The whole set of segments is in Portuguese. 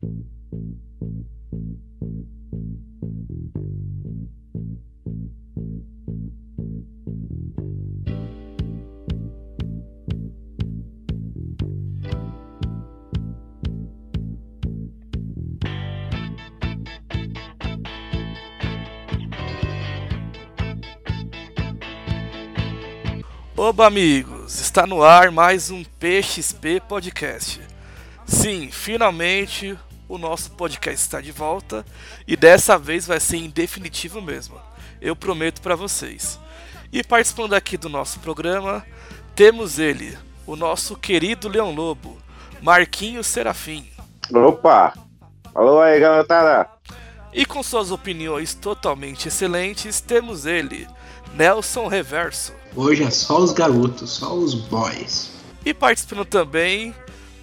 Oba, amigos! Está no ar mais um PXP Podcast. Sim, finalmente o nosso podcast está de volta e dessa vez vai ser em definitivo mesmo. Eu prometo para vocês. E participando aqui do nosso programa, temos ele, o nosso querido Leão Lobo, Marquinhos Serafim. Opa! Alô aí, galera! E com suas opiniões totalmente excelentes, temos ele, Nelson Reverso. Hoje é só os garotos, só os boys. E participando também,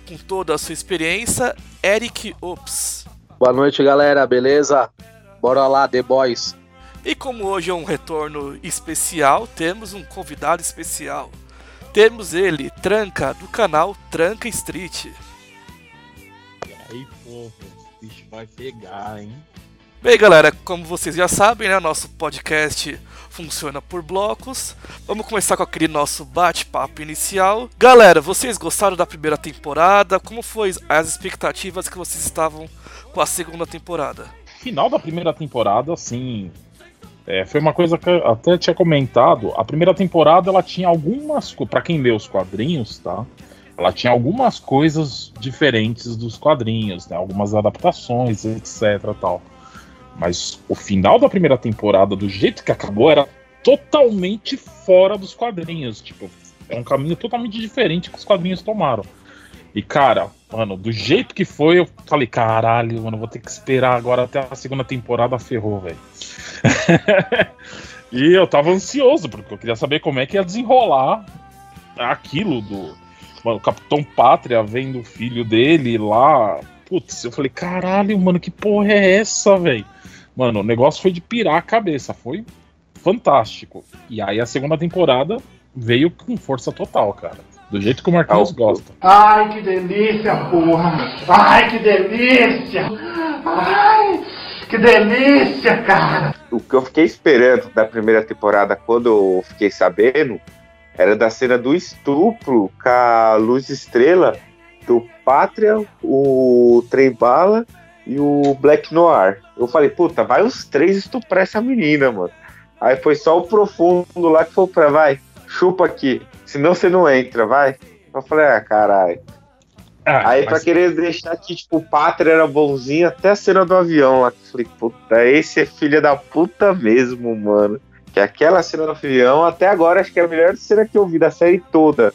com toda a sua experiência, Eric Ops. Boa noite, galera, beleza? Bora lá, The Boys. E como hoje é um retorno especial, temos um convidado especial. Temos ele, Tranca, do canal Tranca Street. E aí, porra, o bicho vai pegar, hein? Bem, galera, como vocês já sabem, né, nosso podcast funciona por blocos. Vamos começar com aquele nosso bate-papo inicial. Galera, vocês gostaram da primeira temporada? Como foi as expectativas que vocês estavam com a segunda temporada? Final da primeira temporada, assim, é, foi uma coisa que eu até tinha comentado. A primeira temporada ela tinha algumas, para quem lê os quadrinhos, tá? Ela tinha algumas coisas diferentes dos quadrinhos, né? Algumas adaptações, etc, tal. Mas o final da primeira temporada, do jeito que acabou, era totalmente fora dos quadrinhos. Tipo, é um caminho totalmente diferente que os quadrinhos tomaram. E, cara, mano, do jeito que foi, eu falei, caralho, mano, vou ter que esperar agora até a segunda temporada, ferrou, velho. e eu tava ansioso, porque eu queria saber como é que ia desenrolar aquilo do. Mano, o Capitão Pátria vendo o filho dele lá. Putz, eu falei, caralho, mano, que porra é essa, velho? Mano, o negócio foi de pirar a cabeça, foi fantástico. E aí a segunda temporada veio com força total, cara. Do jeito que o Marquinhos gosta. Ai, que delícia, porra! Ai, que delícia! Ai, que delícia, cara! O que eu fiquei esperando da primeira temporada, quando eu fiquei sabendo, era da cena do estupro com a Luz Estrela, do Pátria, o Trem Bala e o Black Noir. Eu falei, puta, vai os três estuprar essa menina, mano. Aí foi só o profundo lá que foi pra, vai, chupa aqui, senão você não entra, vai. Eu falei, ah, caralho. Ah, aí mas... pra querer deixar que, tipo, o Pátria era bonzinho até a cena do avião lá. Eu falei, puta, esse é filha da puta mesmo, mano. Que aquela cena do avião, até agora, acho que é a melhor cena que eu vi da série toda.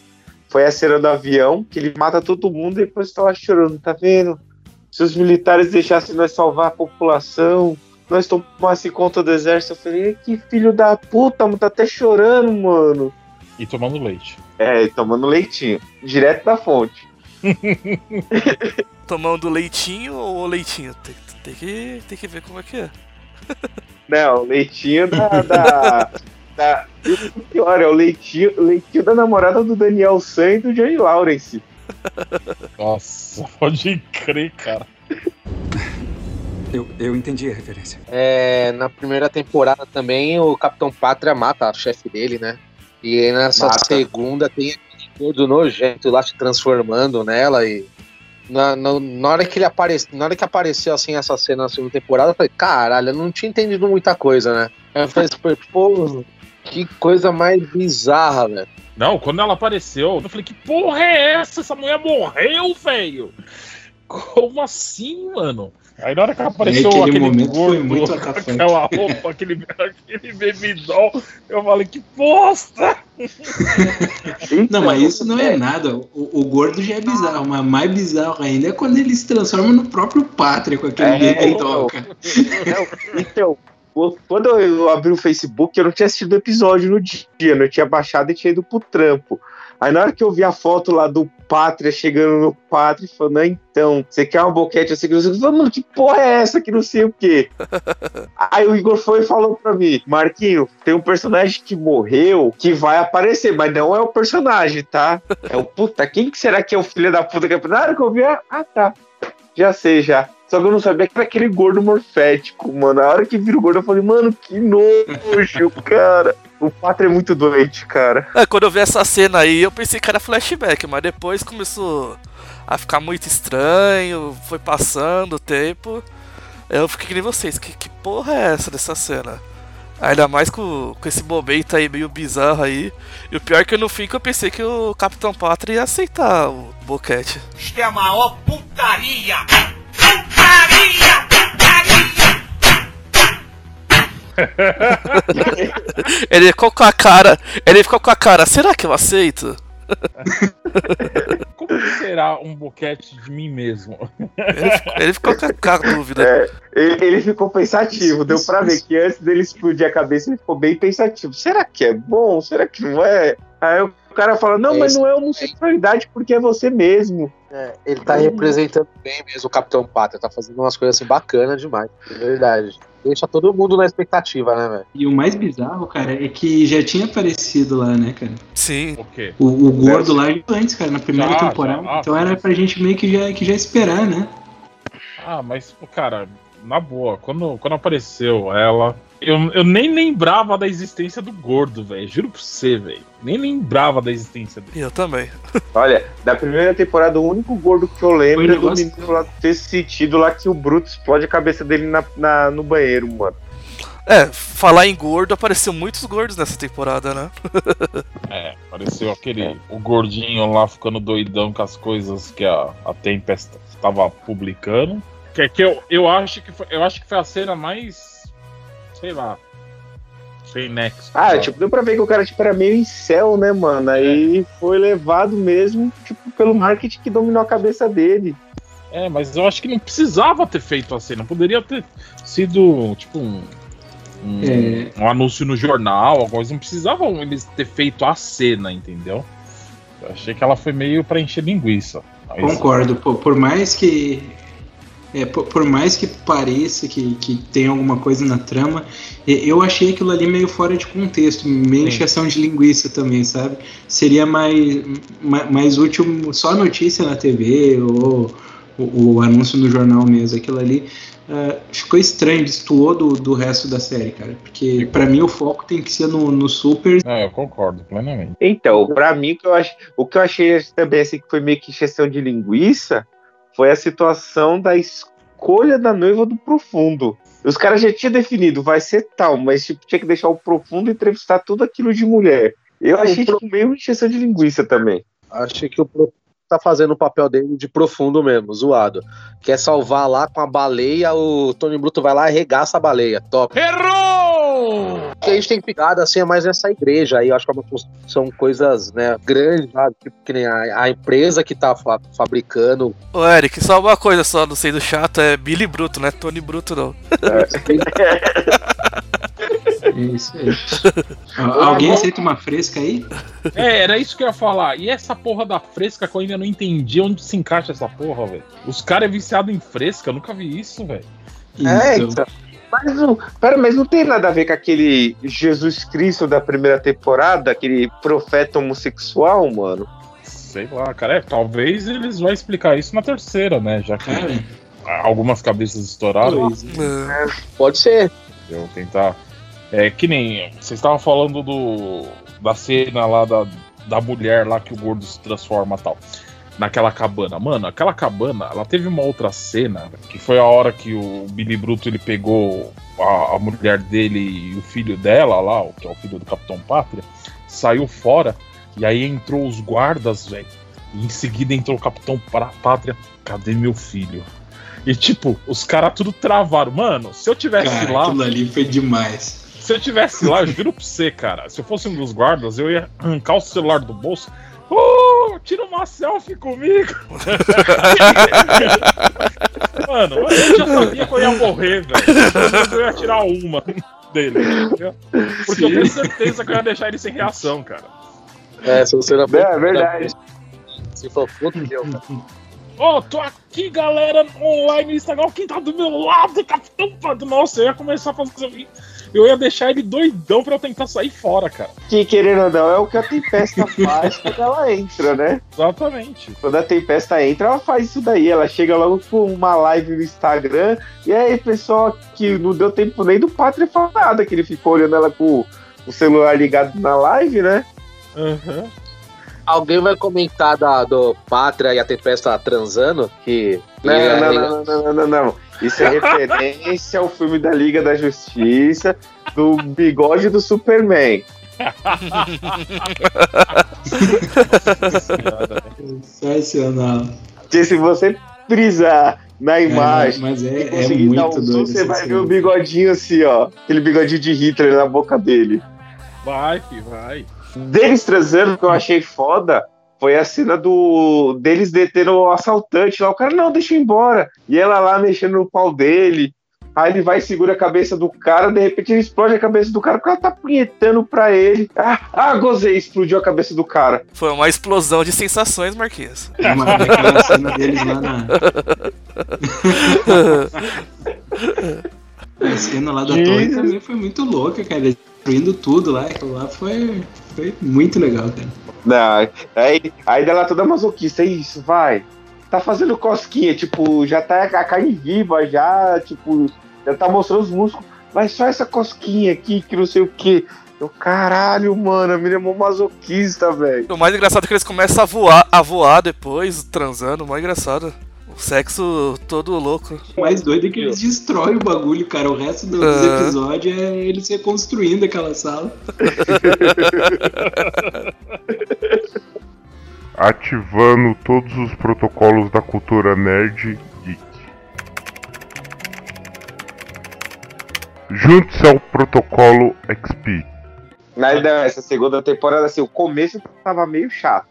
Foi a cena do avião, que ele mata todo mundo e depois tá lá chorando, tá vendo? Se os militares deixassem nós salvar a população, nós tomasse conta do exército, eu falei, que filho da puta, mano, tá até chorando, mano. E tomando leite. É, e tomando leitinho, direto da fonte. tomando leitinho ou leitinho? Tem, tem, que, tem que ver como é que é. Não, leitinho da. da, da o pior, é o leitinho, leitinho da namorada do Daniel San e do Johnny Lawrence. Nossa, pode crer, cara. Eu, eu entendi a referência. É, na primeira temporada também o Capitão Pátria mata a chefe dele, né? E nessa mata. segunda tem aquele todo nojento lá se transformando nela e. Na, na, na, hora que ele aparece, na hora que apareceu assim essa cena na segunda temporada, eu falei, caralho, eu não tinha entendido muita coisa, né? Eu falei, pô, que coisa mais bizarra, velho. Não, quando ela apareceu, eu falei, que porra é essa? Essa mulher morreu, velho! Como assim, mano? Aí na hora que apareceu aquele, aquele momento gordo, foi muito aquela roupa, aquele, aquele bebidol, eu falei, que bosta! não, mas isso não é nada. O, o, gordo já é bizarro, mas mais bizarro ainda é quando ele se transforma no próprio pátria com aquele é, bebidol, então, então, quando eu abri o Facebook, eu não tinha assistido o episódio no dia, não tinha baixado e tinha ido pro trampo. Aí na hora que eu vi a foto lá do Pátria chegando no Pátria, falando, ah, então, você quer uma boquete assim? Eu falei, mano, que porra é essa que não sei o quê? Aí o Igor foi e falou pra mim, Marquinho, tem um personagem que morreu que vai aparecer, mas não é o personagem, tá? É o puta, quem que será que é o filho da puta que é? Na hora que eu vi, ah, tá. Já sei, já. Só que eu não sabia que era aquele gordo morfético, mano. Na hora que vira o gordo, eu falei, mano, que nojo, cara. O Pátria é muito doente, cara. É, quando eu vi essa cena aí, eu pensei que era flashback, mas depois começou a ficar muito estranho, foi passando o tempo. Eu fiquei que nem vocês, que, que porra é essa dessa cena? Ainda mais com, com esse momento aí meio bizarro aí. E o pior é que no fim que eu pensei que o Capitão Pátria ia aceitar o boquete. Isto é a maior putaria! Putaria! Putaria! ele ficou com a cara. Ele ficou com a cara, será que eu aceito? Como será um boquete de mim mesmo? Ele ficou, ele ficou com a dúvida. É, ele, ele, ficou pensativo, deu pra ver que antes dele explodir a cabeça, ele ficou bem pensativo. Será que é bom? Será que não é? Aí o cara fala, não, é mas não é homossexualidade porque é você mesmo. É, ele tá representando bem mesmo o Capitão Pátria, tá fazendo umas coisas assim bacanas demais, de verdade deixa todo mundo na expectativa, né, velho? E o mais bizarro, cara, é que já tinha aparecido lá, né, cara? Sim. O quê? O, o gordo lá antes, cara, na primeira já, temporada. Já, então era pra gente meio que já, que já esperar, né? Ah, mas, cara, na boa, quando, quando apareceu ela, eu, eu nem lembrava da existência do gordo, velho. Juro pra você, velho. Nem lembrava da existência dele. Eu também. Olha, da primeira temporada, o único gordo que eu lembro é do menino lá ter sentido lá que o Bruto explode a cabeça dele na, na, no banheiro, mano. É, falar em gordo, apareceu muitos gordos nessa temporada, né? é, apareceu aquele. O gordinho lá ficando doidão com as coisas que a, a Tempest estava publicando. Que, que eu, eu, acho que foi, eu acho que foi a cena mais sei lá. Sem nexo. Ah, tipo, deu pra ver que o cara tipo, era meio em céu, né, mano? Aí é. foi levado mesmo, tipo, pelo marketing que dominou a cabeça dele. É, mas eu acho que não precisava ter feito assim, não poderia ter sido, tipo, um, um, é. um anúncio no jornal, alguma coisa. Não precisavam eles ter feito a cena, entendeu? Eu achei que ela foi meio pra encher linguiça. Mas... Concordo, por, por mais que é, por, por, mais que pareça que, que tem alguma coisa na trama, eu achei aquilo ali meio fora de contexto, meio encheção de linguiça também, sabe? Seria mais, mais, mais útil só a notícia na TV ou o, anúncio no jornal mesmo. Aquilo ali uh, ficou estranho, destoou do, do resto da série, cara. Porque para mim o foco tem que ser no, no super. É, eu concordo plenamente. Então, para mim, o que, eu ach... o que eu achei também assim, que foi meio que encheção de linguiça foi a situação da escolha da noiva do profundo. Os caras já tinham definido, vai ser tal, mas tipo, tinha que deixar o profundo entrevistar tudo aquilo de mulher. Eu achei pro... tipo, meio injeção de linguiça também. Achei que o profundo tá fazendo o papel dele de profundo mesmo, zoado. Quer salvar lá com a baleia, o Tony Bruto vai lá e arregaça a baleia. Top. Errou! O que a gente tem pegado assim é mais nessa igreja aí, eu acho que é são coisas né, grandes, sabe? Tipo, que nem a, a, empresa que tá fa fabricando. Ô, Eric, só uma coisa só, não sei do chato, é Billy Bruto, né? Tony Bruto não. É. Isso aí. Alguém aceita uma fresca aí? É, era isso que eu ia falar. E essa porra da fresca que eu ainda não entendi onde se encaixa essa porra, velho. Os caras é viciado em fresca, eu nunca vi isso, velho. É, então. Mas não, pera, mas não tem nada a ver com aquele Jesus Cristo da primeira temporada, aquele profeta homossexual, mano? Sei lá, cara. É, talvez eles vão explicar isso na terceira, né? Já que é. algumas cabeças estouraram. É. Pode ser. Eu tentar é que nem. Vocês estavam falando do, da cena lá da, da mulher lá que o gordo se transforma tal. Naquela cabana. Mano, aquela cabana, ela teve uma outra cena, que foi a hora que o Billy Bruto ele pegou a, a mulher dele e o filho dela lá, que é o filho do Capitão Pátria, saiu fora e aí entrou os guardas, velho. E em seguida entrou o Capitão Pátria. Cadê meu filho? E tipo, os caras tudo travaram. Mano, se eu tivesse cara, lá. Aquilo ali foi demais. Se eu tivesse lá, eu juro pra você, cara. Se eu fosse um dos guardas, eu ia arrancar o celular do bolso. Uh, tira uma selfie comigo! Mano, eu já sabia que eu ia morrer, velho. Eu ia tirar uma dele. Porque Sim. eu tenho certeza que eu ia deixar ele sem reação, cara. É, se você não É, é verdade. Se for puto, cara. Ô, oh, tô aqui, galera, online no Instagram. Quem tá do meu lado, Capitão Nossa, eu ia começar a fazer eu ia deixar ele doidão pra eu tentar sair fora, cara. Que querendo ou não, é o que a Tempesta faz quando ela entra, né? Exatamente. Quando a Tempesta entra, ela faz isso daí. Ela chega logo com uma live no Instagram. E aí, pessoal, que não deu tempo nem do Pátria falar nada, que ele ficou olhando ela com o celular ligado na live, né? Uhum. Alguém vai comentar da, do Pátria e a Tempesta transando? Que. Não, que é- não, não, não, não, não, não. Isso é referência ao filme da Liga da Justiça, do bigode do Superman. Sensacional. Se você frisar na imagem mas é, é conseguir dar um muito zoom, doido. você vai ver o bigodinho assim, ó. Aquele bigodinho de Hitler na boca dele. Vai, fi, vai. Deles transando, que eu achei foda, foi a cena do deles detendo o assaltante lá. O cara, não, deixa eu ir embora. E ela lá mexendo no pau dele. Aí ele vai e segura a cabeça do cara, de repente ele explode a cabeça do cara, porque ela tá punhetando pra ele. Ah, ah, gozei, explodiu a cabeça do cara. Foi uma explosão de sensações, Marquinhos. É uma, aquela cena deles lá na. A cena lá da torre também foi muito louca, cara. Destruindo tudo lá. Aquilo lá foi, foi muito legal, cara. Não, aí, aí dela toda masoquista, é isso, vai. Tá fazendo cosquinha, tipo, já tá a carne viva, já, tipo, já tá mostrando os músculos. Mas só essa cosquinha aqui, que não sei o que. Eu, caralho, mano, a menina é mó masoquista, velho. O mais engraçado é que eles começam a voar, a voar depois, transando, mó engraçado. O sexo todo louco. O mais doido é que eles destroem o bagulho, cara. O resto do- dos Ah. episódios é eles reconstruindo aquela sala. Ativando todos os protocolos da cultura nerd geek. Junte-se ao protocolo XP. Mas não, essa segunda temporada, assim, o começo tava meio chato.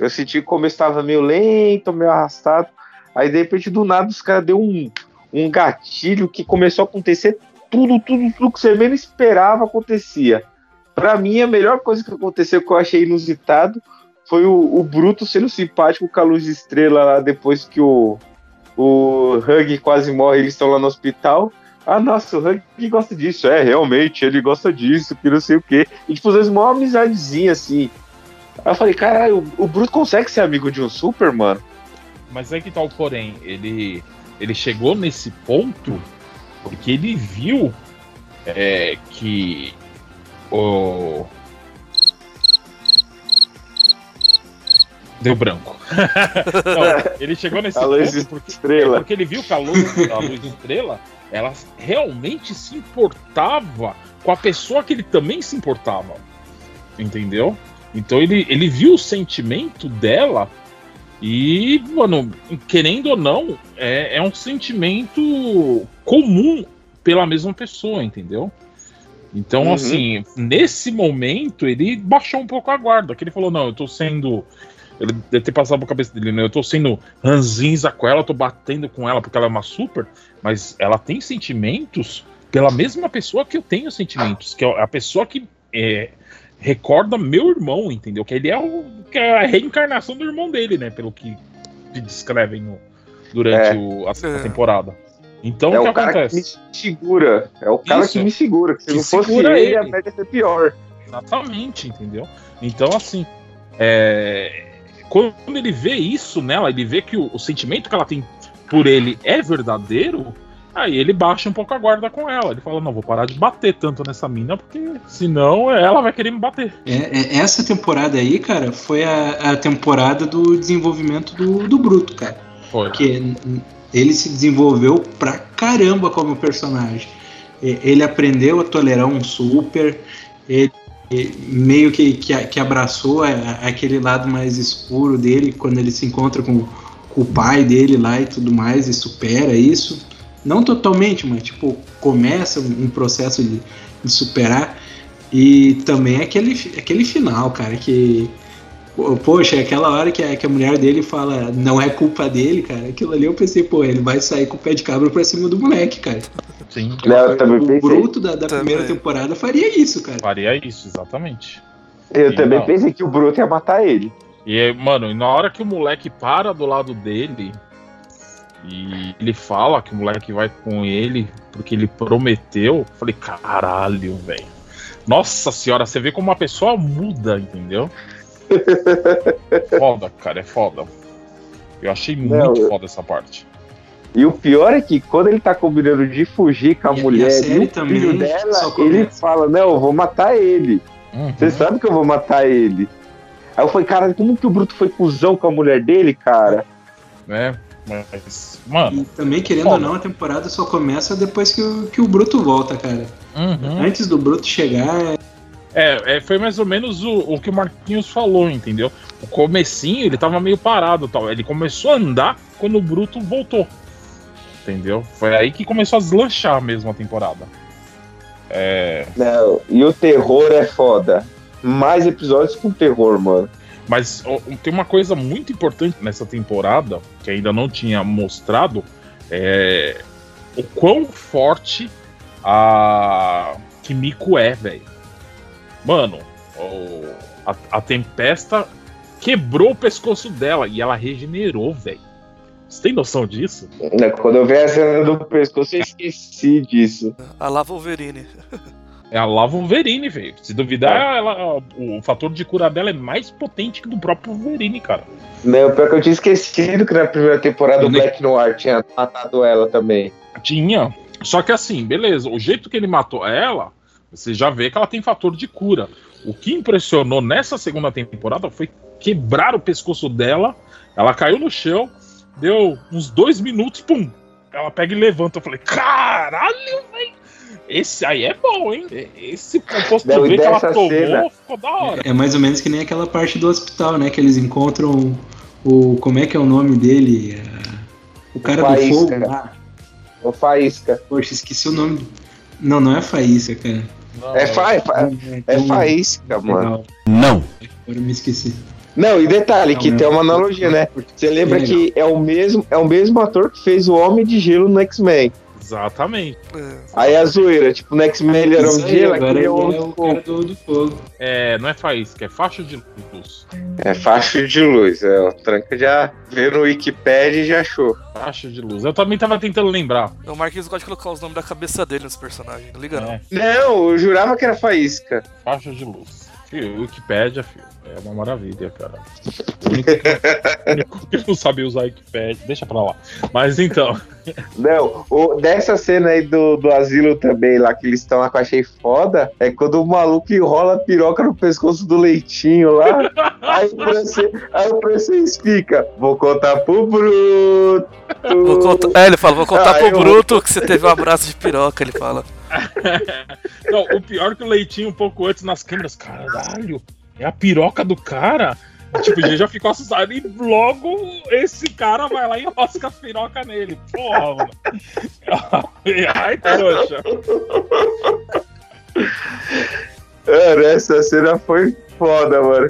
Eu senti que o começo tava meio lento, meio arrastado. Aí, de repente, do nada, os caras deu um, um gatilho que começou a acontecer tudo, tudo, tudo que você menos esperava acontecia. Pra mim, a melhor coisa que aconteceu que eu achei inusitado foi o, o Bruto sendo simpático com a luz de estrela lá depois que o, o Hug quase morre, eles estão lá no hospital. Ah, nossa, o Hug gosta disso. É, realmente, ele gosta disso, que não sei o quê. E, tipo, fez uma amizadezinha, assim. Aí eu falei, caralho, o, o Bruto consegue ser amigo de um super, mano? Mas é que tal, porém, ele, ele chegou nesse ponto porque ele viu é, que o. Deu branco. Não, ele chegou nesse A luz ponto porque, estrela. é, porque ele viu que a luz, a luz estrela ela realmente se importava com a pessoa que ele também se importava. Entendeu? Então ele, ele viu o sentimento dela e, mano, querendo ou não, é, é um sentimento comum pela mesma pessoa, entendeu? Então, Uhum. assim, nesse momento, ele baixou um pouco a guarda, que ele falou, não, eu tô sendo. Ele deve ter passado por cabeça dele, né? Eu tô sendo ranzinza com ela, tô batendo com ela porque ela é uma super, mas ela tem sentimentos pela mesma pessoa que eu tenho sentimentos, que é a pessoa que é, recorda meu irmão, entendeu? Que ele é, o, que é a reencarnação do irmão dele, né? Pelo que descrevem no- durante É. o- a, a temporada. Então, é o que o cara acontece? que me segura. É o cara Isso. que me segura. Que se Que não fosse segura ele, a ele. média ia ser pior. Exatamente, entendeu? Então, assim, é, quando ele vê isso nela, ele vê que o, o sentimento que ela tem por ele é verdadeiro, aí ele baixa um pouco a guarda com ela. Ele fala: Não, vou parar de bater tanto nessa mina, porque senão ela vai querer me bater. É, é- essa temporada aí, cara, foi a, a temporada do desenvolvimento do, do Bruto, cara. Foi. Porque ele se desenvolveu pra caramba como personagem. Ele aprendeu a tolerar um super, ele meio que, que, que abraçou a- aquele lado mais escuro dele quando ele se encontra com, com o pai dele lá e tudo mais, e supera isso. Não totalmente, mas tipo, começa um processo de, de superar. E também aquele, fi- aquele final, cara, que. Poxa, aquela hora que a, que a mulher dele fala não é culpa dele, cara. Aquilo ali eu pensei, pô, ele vai sair com o pé de cabra pra cima do moleque, cara. Sim, Não, eu também o pensei. bruto da, da primeira temporada faria isso, cara. faria isso, exatamente. Eu Sim, também não. pensei que o Bruto ia matar ele. E, mano, e na hora que o moleque para do lado dele E ele fala que o moleque vai com ele porque ele prometeu. Falei, caralho, velho. Nossa senhora, você vê como uma pessoa muda, entendeu? foda, cara, é foda. Eu achei Não, muito eu- foda essa parte. E o pior é que quando ele tá combinando de fugir com a E- mulher e, o também filho dela, ele fala, não, eu vou matar ele. Uhum. Você sabe que eu vou matar ele. Aí eu falei, cara, como que o Bruto foi cuzão com a mulher dele, cara? Né? Mas, mano. E também, querendo Foda. ou não, a temporada só começa depois que o, que o Bruto volta, cara. uhum. Antes do Bruto chegar, É, é, foi mais ou menos o, o que o Marquinhos falou, entendeu? O comecinho ele tava meio parado, tal. Ele começou a andar quando o Bruto voltou. Entendeu? Foi aí que começou a deslanchar mesmo a temporada. É, Não, e o terror é foda. Mais episódios com terror, mano. Mas ó, tem uma coisa muito importante nessa temporada que ainda não tinha mostrado é o quão forte a Kimiko é, velho. Mano, o- a, a tempesta quebrou o pescoço dela e ela regenerou, velho. Você tem noção disso? Quando eu vi a cena do pescoço, eu esqueci disso. A lá Wolverine. É a Lava Wolverine, velho. Se duvidar, ela- o fator de cura dela é mais potente que do próprio Wolverine, cara. Não, pior que eu tinha esquecido que na primeira temporada o Black Noir tinha matado ela também. Tinha. Só que assim, beleza, o jeito que ele matou ela, você já vê que ela tem fator de cura. O que impressionou nessa segunda temporada foi quebrar o pescoço dela. Ela caiu no chão, deu uns dois minutos, pum! Ela pega e levanta. Eu falei, caralho, velho! Esse aí é bom, hein? Esse composto Não, que ela tomou cena- ficou da hora. é mais ou menos que nem aquela parte do hospital, né? Que eles encontram o. Como é que é o nome dele? Ah, O cara do Faísca. fogo lá. Ô, Faísca. Poxa, esqueci o nome. Não, não é Faísca, cara. Não, É, fa é, fa- é tão faísca, mano. legal. Não. Agora eu me esqueci. Não, e detalhe, Não, que meu. tem uma analogia, né? Você lembra Legal. que é o mesmo, é o mesmo ator que fez o Homem de Gelo no X-Men. Exatamente. É. Aí a zoeira, tipo, no X-Men ele era um gelo, agora ele é é o cara do, do fogo. É, não é faísca, é faixa de luz. É faixa de luz, é, o Tranca já viu no Wikipedia e já achou. Faixa de luz. Eu também tava tentando lembrar. O Marquinhos gosta de colocar os nomes da cabeça dele nos personagens, não liga não. É, Não, eu jurava que era faísca. faixa de luz. Fio, Wikipédia, filho. É uma maravilha, cara. O único que, o único que não sabe usar Wikipédia. Deixa pra lá. Mas então. Não, o, dessa cena aí do, do asilo também, lá que eles estão lá que eu achei foda, é quando o maluco enrola a piroca no pescoço do leitinho lá. aí, o francês, aí o francês fica, vou contar pro Bruto. Vou contar- É, ele fala, vou contar Ah, pro eu- Bruto que você teve um abraço de piroca, ele fala. Não, o pior é que o leitinho um pouco antes nas câmeras. Caralho, é a piroca do cara? Tipo, ele já ficou assustado e logo esse cara vai lá e enrosca a piroca nele. Porra, mano. Ai, trouxa. Mano, essa cena foi foda, mano.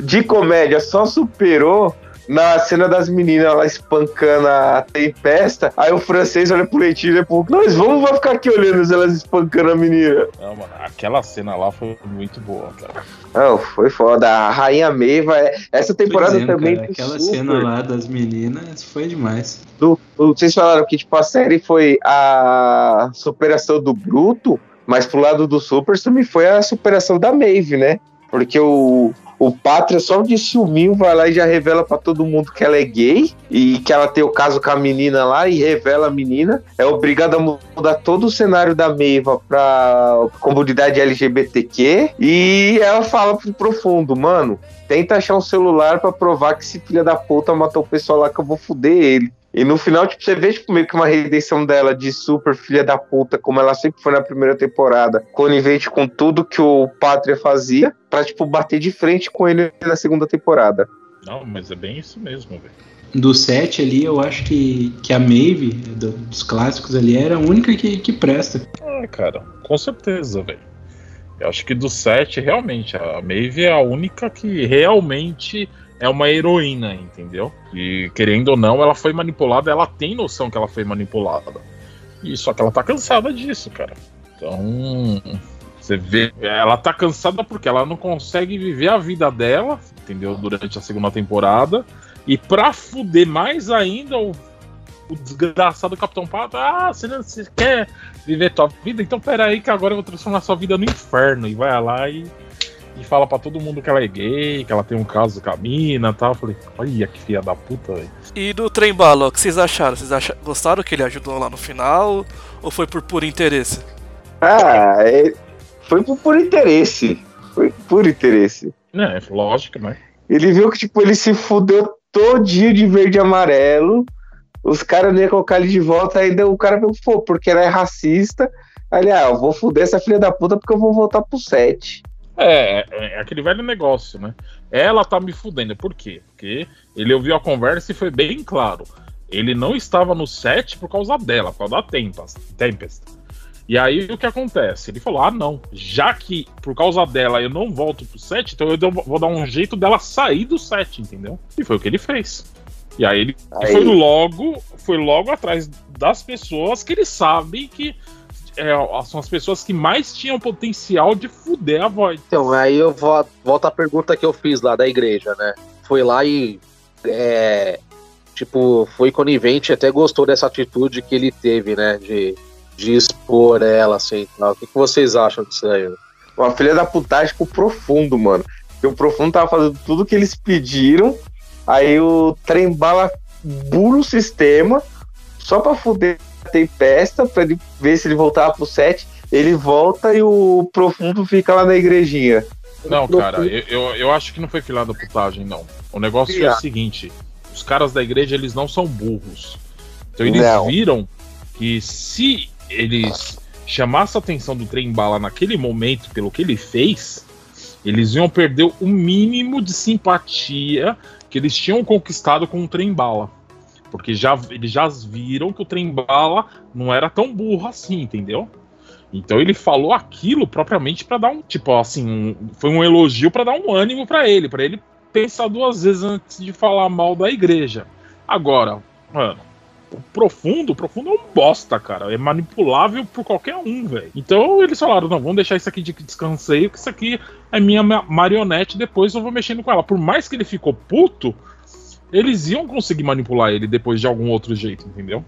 De comédia, só superou na cena das meninas lá espancando a tempesta. Aí o francês olha pro leitinho e olha pro. Nós vamos vai ficar aqui olhando elas espancando a menina. Não, mano, aquela cena lá foi muito boa, cara. Não, foi foda. A Rainha Meiva, é- essa temporada dizendo, também cara, aquela super. cena lá das meninas foi demais. do- do- vocês falaram que tipo, a série foi a superação do Bruto, mas pro lado do Super também foi a superação da Maeve, né? Porque o, o Pátria só de ciúminho vai lá e já revela pra todo mundo que ela é gay e que ela tem o caso com a menina lá e revela a menina. É obrigada a mudar todo o cenário da Meiva pra comunidade LGBTQ e ela fala pro profundo, mano, tenta achar um celular pra provar que esse filho da puta matou o pessoal lá que eu vou fuder ele. E no final, tipo, você vê tipo, meio que uma redenção dela de super filha da puta, como ela sempre foi na primeira temporada, conivente com tudo que o Pátria fazia, pra, tipo, bater de frente com ele na segunda temporada. Não, mas é bem isso mesmo, velho. Do set ali, eu acho que, que a Maeve, do- dos clássicos ali, era a única que, que presta. Ah, cara, com certeza, velho. Eu acho que do set, realmente, a Maeve é a única que realmente é uma heroína, entendeu? E querendo ou não, ela foi manipulada, ela tem noção que ela foi manipulada. E só que ela tá cansada disso, cara. Então, você vê, ela tá cansada porque ela não consegue viver a vida dela, entendeu? Durante a segunda temporada. E pra fuder mais ainda o o desgraçado Capitão Pátria, ah, você, não, você quer viver tua vida? Então pera aí que agora eu vou transformar sua vida no inferno. E vai lá e, e fala pra todo mundo que ela é gay, que ela tem um caso com a mina e tal. Eu falei, olha que filha da puta, velho. E do trem bala, o que vocês acharam? Vocês acha- gostaram que ele ajudou lá no final? Ou foi por puro interesse? Ah, é- foi por, por interesse. Foi por interesse. É, lógico, né? Ele viu que, tipo, ele se fudeu todinho de verde e amarelo. Os caras não iam colocar ele de volta, ainda o cara viu, pô, porque ela é racista. Aí ele, ah, eu vou fuder essa filha da puta porque eu vou voltar pro set. É, é, é aquele velho negócio, né? Ela tá me fudendo. Por quê? Porque ele ouviu a conversa e foi bem claro. Ele não estava no set por causa dela, por causa da Tempest. Tempest. E aí o que acontece? Ele falou: ah, não, já que por causa dela eu não volto pro set, então eu vou dar um jeito dela sair do set, entendeu? E foi o que ele fez. E aí ele Aí- foi logo, foi logo atrás das pessoas que ele sabe que é, são as pessoas que mais tinham potencial de fuder a voz. Então, aí eu vo- volto à pergunta que eu fiz lá da igreja, né? Foi lá e. é, tipo, foi conivente, até gostou dessa atitude que ele teve, né? De, de expor ela, assim. Tal. O que, que vocês acham disso aí? Uma filha da putagem com o profundo, mano. Porque o profundo tava fazendo tudo que eles pediram. Aí o trem bala bula o sistema só pra fuder tempesta, pra ele ver se ele voltava pro set. Ele volta e o profundo fica lá na igrejinha. Não, cara, eu, eu, eu acho que não foi filha da putagem, não. O negócio é o seguinte: os caras da igreja, eles não são burros. Então eles Não. viram que se eles chamassem a atenção do trem bala naquele momento pelo que ele fez, eles iam perder o mínimo de simpatia que eles tinham conquistado com o trem bala. Porque já, eles já viram que o trem bala não era tão burro assim, entendeu? Então ele falou aquilo propriamente pra dar um, tipo assim, um- foi um elogio pra dar um ânimo pra ele, pra ele pensar duas vezes antes de falar mal da igreja. Agora, mano, o profundo, o profundo é um bosta, cara, é manipulável por qualquer um, velho. Então eles falaram, não, vamos deixar isso aqui de descanseio, que isso aqui é minha ma- marionete, depois eu vou mexendo com ela. Por mais que ele ficou puto, eles iam conseguir manipular ele depois de algum outro jeito, entendeu?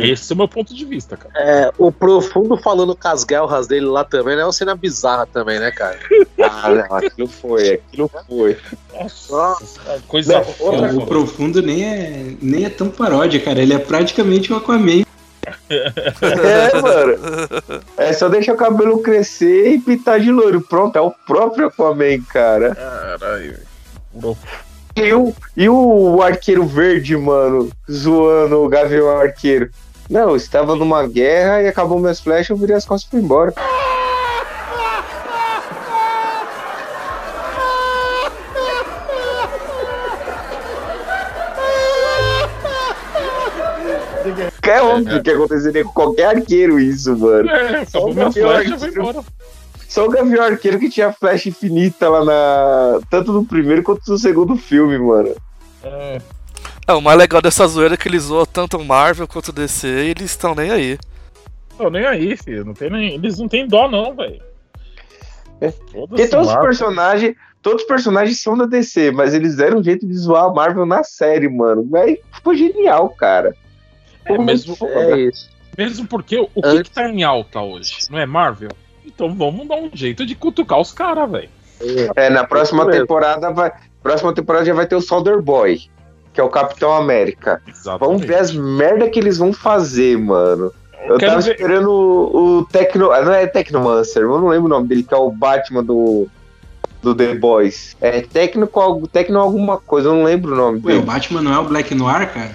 Esse é o meu ponto de vista, cara. É, o profundo falando com as guerras dele lá também, né? É uma cena bizarra também, né, cara? Ah, não, aquilo foi, aquilo foi. Nossa, coisa O, o profundo nem é, nem é tão paródia, cara. Ele é praticamente o Aquaman. É, mano. É só deixar o cabelo crescer e pintar de loiro. Pronto, é o próprio Aquaman, cara. Caralho. E o, e o arqueiro verde, mano, zoando o Gavião Arqueiro. Não, eu estava numa guerra e acabou minhas flechas, eu virei as costas e fui embora. É óbvio que aconteceria com qualquer arqueiro isso, mano. É, Só acabou o minhas flechas, embora. Só o Gavião Arqueiro que tinha flecha infinita lá na. Tanto no primeiro quanto no segundo filme, mano. É, É, o mais legal dessa zoeira é que eles zoam tanto o Marvel quanto o DC e eles estão nem aí. tô nem aí, filho. Não tem nem, eles não têm dó, não, velho. É. Porque todos os Marvel. personagens. Todos os personagens são da DC, mas eles deram um jeito de zoar a Marvel na série, mano. Aí ficou genial, cara. É, mesmo, muito foda. É isso. mesmo porque o o que, que tá em alta hoje? Não é Marvel? Então vamos dar um jeito de cutucar os caras, velho. É, na próxima temporada vai. Próxima temporada já vai ter o Soldier Boy, que é o Capitão América. Exatamente. Vamos ver as merda que eles vão fazer, mano. Eu Quero tava ver- esperando o, o Tecno. ah, Não é Tecnomancer, eu não lembro o nome dele, que é o Batman do. Do The Boys. É Tecno, algo- Tecno alguma coisa, eu não lembro o nome Ué, o dele. Batman não é o Black Noir, cara?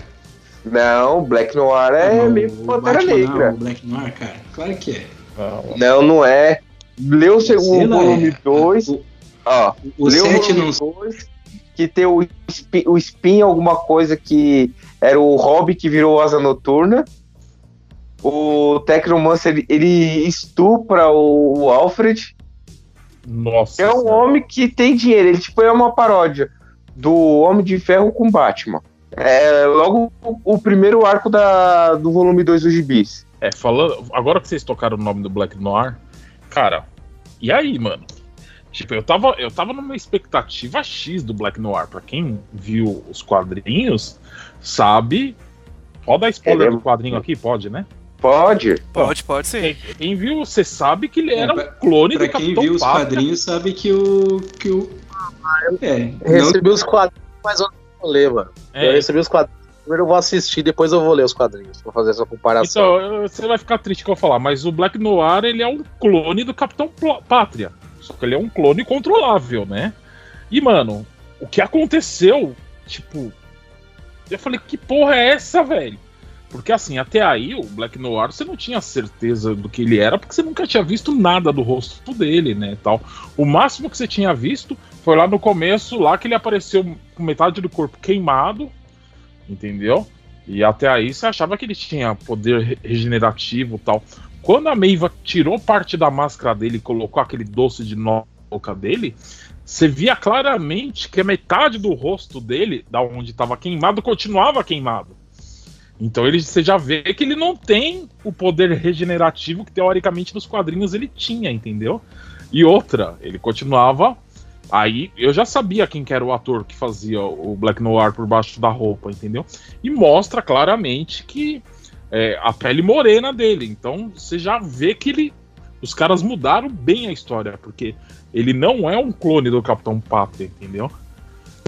Não, Black Noir é Não, meio o Pantera Batman Não, Negra. o Black Noir, cara. Claro que é. Não, Não, não é. Leu o segundo volume é. 2. O, Ó, o leu 7 o não. volume 2, que tem o, Spin- o Spin, alguma coisa que era o Hobby que virou Asa Noturna. O Tecnomancer, ele, ele estupra o, o Alfred. Nossa. É um Senhora. homem que tem dinheiro. Ele tipo é uma paródia do Homem de Ferro com Batman. É logo o, o primeiro arco da, do volume 2 dos gibis. É, falando. Agora que vocês tocaram o nome do Black Noir, cara, e aí, mano? Tipo, eu tava, eu tava numa expectativa X do Black Noir. Pra quem viu os quadrinhos, sabe Pode dar spoiler é- do quadrinho aqui? Pode, né? Pode. Pode, pode sim. Quem, quem viu, você sabe que ele É, era pra- um clone Pra do quem Capitão viu os Pátria. quadrinhos sabe que o. Que o é, não, Recebi os quadrinhos, mas eu não vou ler, mano. É, Eu recebi os quadrinhos. Primeiro eu vou assistir, depois eu vou ler os quadrinhos pra fazer essa comparação. Então, você vai ficar triste que eu falar, mas o Black Noir ele é um clone do Capitão Pátria. Só que ele é um clone controlável, né? E, mano, o que aconteceu, tipo. Eu falei, que porra é essa, velho? Porque assim, até aí o Black Noir você não tinha certeza do que ele era, porque você nunca tinha visto nada do rosto dele, né? Tal. O máximo que você tinha visto foi lá no começo, lá que ele apareceu com metade do corpo queimado, entendeu? E até aí você achava que ele tinha poder re- regenerativo tal. Quando a Meiva tirou parte da máscara dele e colocou aquele doce de nó na boca dele, você via claramente que a metade do rosto dele, da onde estava queimado, continuava queimado. Então ele, você já vê que ele não tem o poder regenerativo que teoricamente nos quadrinhos ele tinha, entendeu? E outra, ele continuava. Aí eu já sabia quem que era o ator que fazia o Black Noir por baixo da roupa, entendeu? E mostra claramente que é, a pele morena dele. Então você já vê que ele. Os caras mudaram bem a história, porque ele não é um clone do Capitão Pátria, entendeu?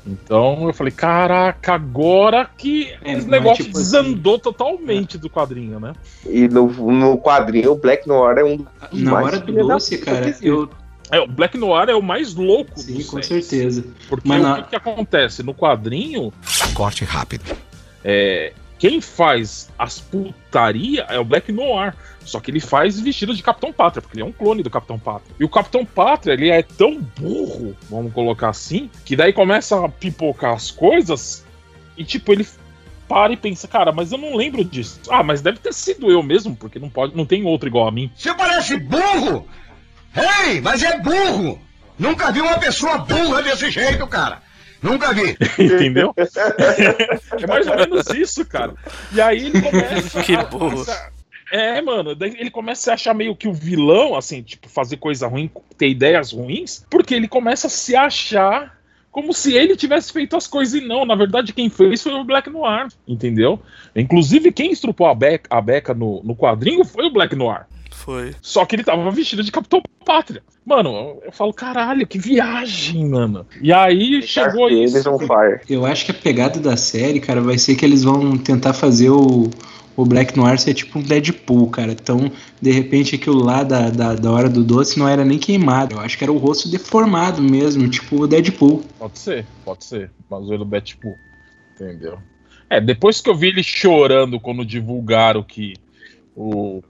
Então eu falei, caraca, agora que É, negócio tipo assim- desandou totalmente do quadrinho, né? E no, no quadrinho, o Black Noir é um dos na mais hora do doce, cara, eu. É, o Black Noir é o mais louco Sim, dos com certeza. Porque Mas o na- que, que acontece? No quadrinho, Corte rápido. é, quem faz as putaria é o Black Noir. Só que ele faz vestido de Capitão Pátria, porque ele é um clone do Capitão Pátria. E o Capitão Pátria, ele é tão burro, vamos colocar assim, que daí começa a pipocar as coisas e, tipo, ele para e pensa, cara, mas eu não lembro disso. Ah, mas deve ter sido eu mesmo, porque não pode, não tem outro igual a mim. Você parece burro! Ei, mas é burro! Nunca vi uma pessoa burra desse jeito, cara! Nunca vi! Entendeu? é mais ou menos isso, cara. E aí ele começa. Que burro. a- É, mano, ele começa a achar meio que o vilão, assim, tipo, fazer coisa ruim, ter ideias ruins, porque ele começa a se achar como se ele tivesse feito as coisas e não. Na verdade, quem fez foi o Black Noir, entendeu? Inclusive, quem estrupou a Beca, a Beca no, no quadrinho foi o Black Noir. Foi. Só que ele tava vestido de Capitão Pátria. Mano, eu, falo, caralho, que viagem, mano. E aí chegou Eles isso. Eu acho que a pegada da série, cara, vai ser que eles vão tentar fazer o, o Black Noir ser tipo um Deadpool, cara. Então, de repente, aquilo lá da, da, da hora do doce não era nem queimado. Eu acho que era o rosto deformado mesmo, tipo o Deadpool. Pode ser, pode ser. Mas o Deadpool. Entendeu? É, depois que eu vi ele chorando quando divulgaram que o,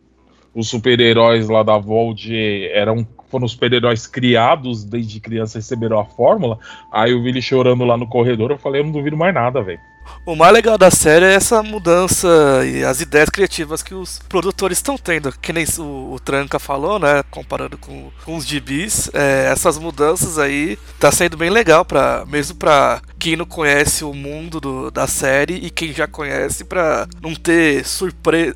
os super-heróis lá da Vold eram foram super-heróis criados desde criança receberam a fórmula, aí eu vi ele chorando lá no corredor, eu falei, eu não duvido mais nada, velho. O mais legal da série é essa mudança e as ideias criativas que os produtores estão tendo. Que nem o, o Tranca falou, né? Comparando com, com os gibis. é, essas mudanças aí tá sendo bem legal, pra, mesmo pra quem não conhece o mundo do- da série e quem já conhece, pra não ter surpresa.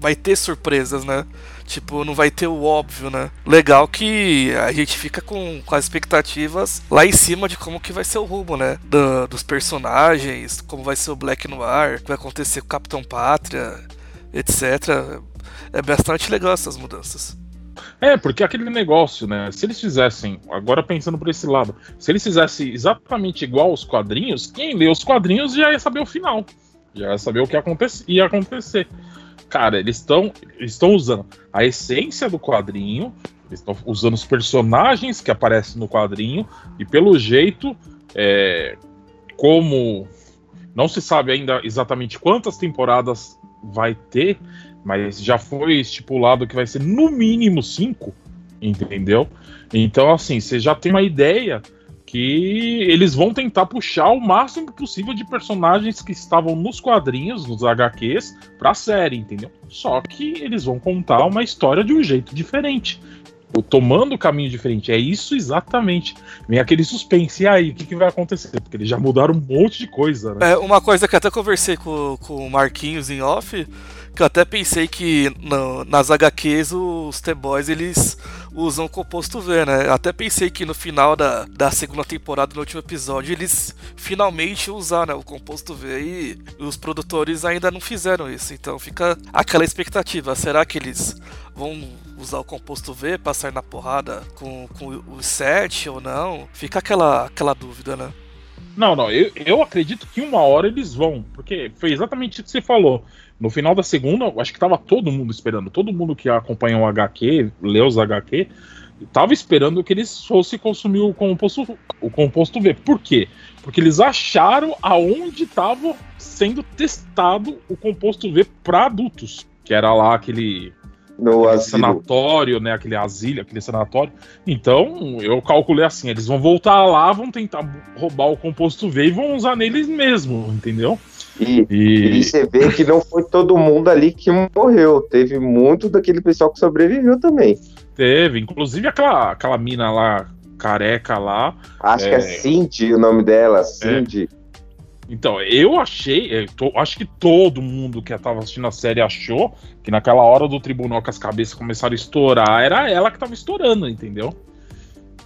Vai ter surpresas, né? Tipo, não vai ter o óbvio, né? Legal que a gente fica com, com as expectativas lá em cima de como que vai ser o rumo, né? Da- dos personagens, como vai ser o Black Noir, o que vai acontecer com o Capitão Pátria, etc. É bastante legal essas mudanças. É, porque aquele negócio, né? Se eles fizessem, agora pensando por esse lado, se eles fizessem exatamente igual os quadrinhos, quem lê os quadrinhos já ia saber o final. Já ia saber o que ia acontecer. Cara, eles estão estão usando a essência do quadrinho, eles estão usando os personagens que aparecem no quadrinho, e pelo jeito, é, como não se sabe ainda exatamente quantas temporadas vai ter, mas já foi estipulado que vai ser no mínimo cinco, entendeu? Então, assim, você já tem uma ideia que eles vão tentar puxar o máximo possível de personagens que estavam nos quadrinhos, nos HQs, pra série, entendeu? Só que eles vão contar uma história de um jeito diferente. tomando o caminho diferente. É isso exatamente. Vem aquele suspense. E aí, o que, que vai acontecer? Porque eles já mudaram um monte de coisa, né? É, uma coisa que até conversei com, com o Marquinhos em off, que eu até pensei que nas HQs os T-Boys eles usam o composto V, né? Eu até pensei que no final da, da segunda temporada, no último episódio, eles finalmente usaram né, o composto V e os produtores ainda não fizeram isso. Então fica aquela expectativa. Será que eles vão usar o composto V pra sair na porrada com, com o 7 ou não? Fica aquela, aquela dúvida, né? Não, não, eu, eu acredito que uma hora eles vão, porque foi exatamente o que você falou. No final da segunda, eu acho que tava todo mundo esperando, todo mundo que acompanhou o HQ, leu os HQ, tava esperando que eles fossem consumir o composto, o composto V. Por quê? Porque eles acharam aonde estava sendo testado o composto V para adultos, que era lá aquele no aquele sanatório, né? Aquele asilo, aquele sanatório. Então, eu calculei assim: eles vão voltar lá, vão tentar roubar o composto V e vão usar neles mesmo, entendeu? E, e... e, você vê que não foi todo mundo ali que morreu. Teve muito daquele pessoal que sobreviveu também. Teve, inclusive aquela, aquela mina lá, careca lá. Acho é... que é Cindy o nome dela, Cindy. É. Então, eu achei, eu tô, acho que todo mundo que estava assistindo a série achou que naquela hora do tribunal que as cabeças começaram a estourar, era ela que estava estourando, entendeu?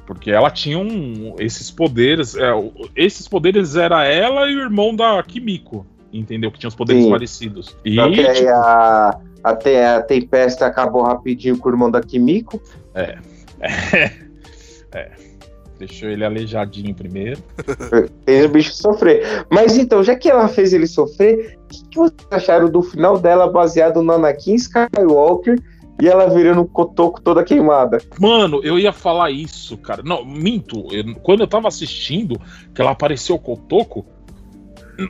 Porque ela tinha um, esses poderes, é, esses poderes era ela e o irmão da Kimiko, entendeu? Que tinham os poderes Sim. parecidos. E tipo, a, até a Tempesta acabou rapidinho com o irmão da Kimiko. É. É. é. Deixou ele aleijadinho primeiro. Fez o bicho sofrer. Mas então, já que ela fez ele sofrer, o que, que vocês acharam do final dela baseado no Anakin Skywalker e ela virando o cotoco toda queimada? Mano, eu ia falar isso, cara. Não, minto. Eu, quando eu tava assistindo, que ela apareceu o cotoco,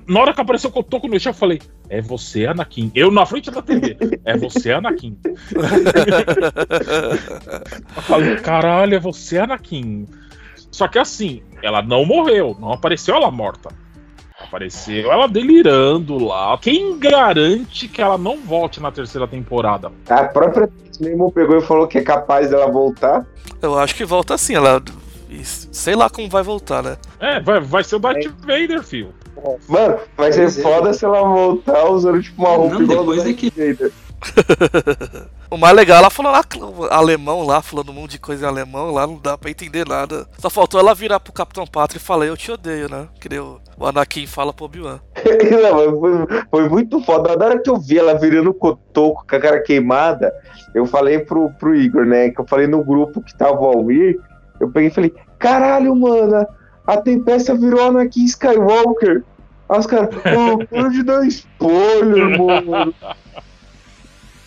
na hora que apareceu o Cotoco no chão, eu falei: É você, Anakin. Eu na frente da TV. É você, Anakin. eu falei: Caralho, é você, Anakin. Só que assim, ela não morreu, não apareceu ela morta. Apareceu ela delirando lá. Quem garante que ela não volte na terceira temporada? A própria mesmo pegou e falou que é capaz dela voltar. Eu acho que volta sim, ela. Sei lá como vai voltar, né? É, vai, vai ser o Darth é. Vader, filho. Mano, vai ser foda se ela voltar usando tipo uma roupa não, depois é que... O mais legal, ela falou lá alemão lá, falando um monte de coisa em alemão lá, não dá pra entender nada. Só faltou ela virar pro Capitão Pátria e falar, eu te odeio, né? Que nem o, Anakin fala pro Obi-Wan. foi, foi, muito foda. Na hora que eu vi ela virando cotoco com a cara queimada, eu falei pro, pro Igor, né? Que eu falei no grupo que tava o Almir, eu peguei e falei, caralho, mano, a Tempesta virou Anakin Skywalker. Aí os caras, oh, para de dar spoiler, mano.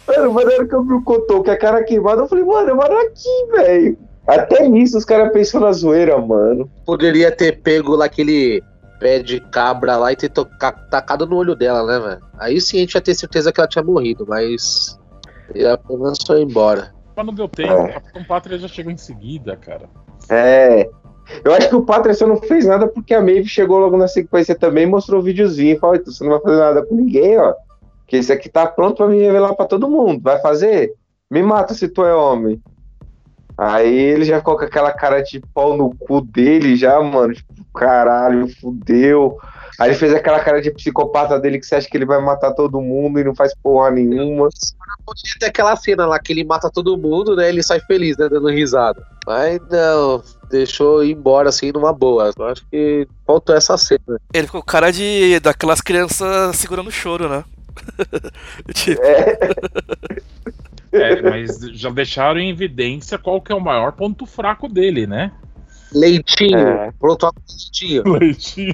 Mano, mas na hora que eu vi o Cotô com a cara queimada, eu falei, mano, é aqui, velho. Até nisso os caras pensam na zoeira, mano. Poderia ter pego lá aquele pé de cabra lá e ter tacado no olho dela, né, velho? Aí sim a gente ia ter certeza que ela tinha morrido, mas. E apenas foi embora. Mas não deu tempo, é. o Capitão Pátria já chegou em seguida, cara. É. Eu acho que o só não fez nada porque a Maeve chegou logo na sequência também mostrou o videozinho e falou: então você não vai fazer nada com ninguém, ó. Que esse aqui tá pronto pra me revelar pra todo mundo. Vai fazer? Me mata se tu é homem. Aí ele já ficou com aquela cara de pau no cu dele, já, mano. Tipo, caralho, fudeu. Aí ele fez aquela cara de psicopata dele que você acha que ele vai matar todo mundo e não faz porra nenhuma. Podia ter aquela cena lá que ele mata todo mundo, né? Ele sai feliz, né? Dando risada. Mas não, deixou ir embora assim numa boa. Eu acho que faltou essa cena. Ele ficou com cara de daquelas crianças segurando o choro, né? tipo... é. é, mas já deixaram em evidência qual que é o maior ponto fraco dele, né? Leitinho. É. Pronto, leitinho. Leitinho.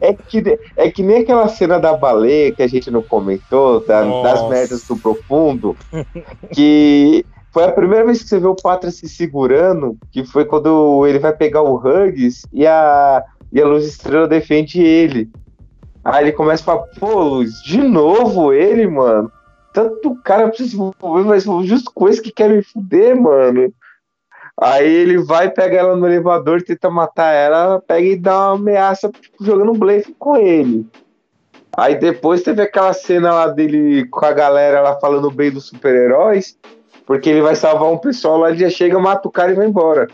é, é, que, é que nem aquela cena da baleia que a gente não comentou, da, das merdas do profundo, que foi a primeira vez que você vê o Patra se segurando, que foi quando ele vai pegar o Hugs e a, e a Luz Estrela defende ele. Aí ele começa a falar, pô, Luz, de novo ele, mano? tanto cara precisa se envolver, mas justo com esse que quer me fuder, mano. Aí ele vai, pega ela no elevador, tenta matar ela, pega e dá uma ameaça, tipo, jogando blefe com ele. Aí depois teve aquela cena lá dele com a galera lá falando bem dos super-heróis, porque ele vai salvar um pessoal lá, ele já chega, mata o cara e vai embora.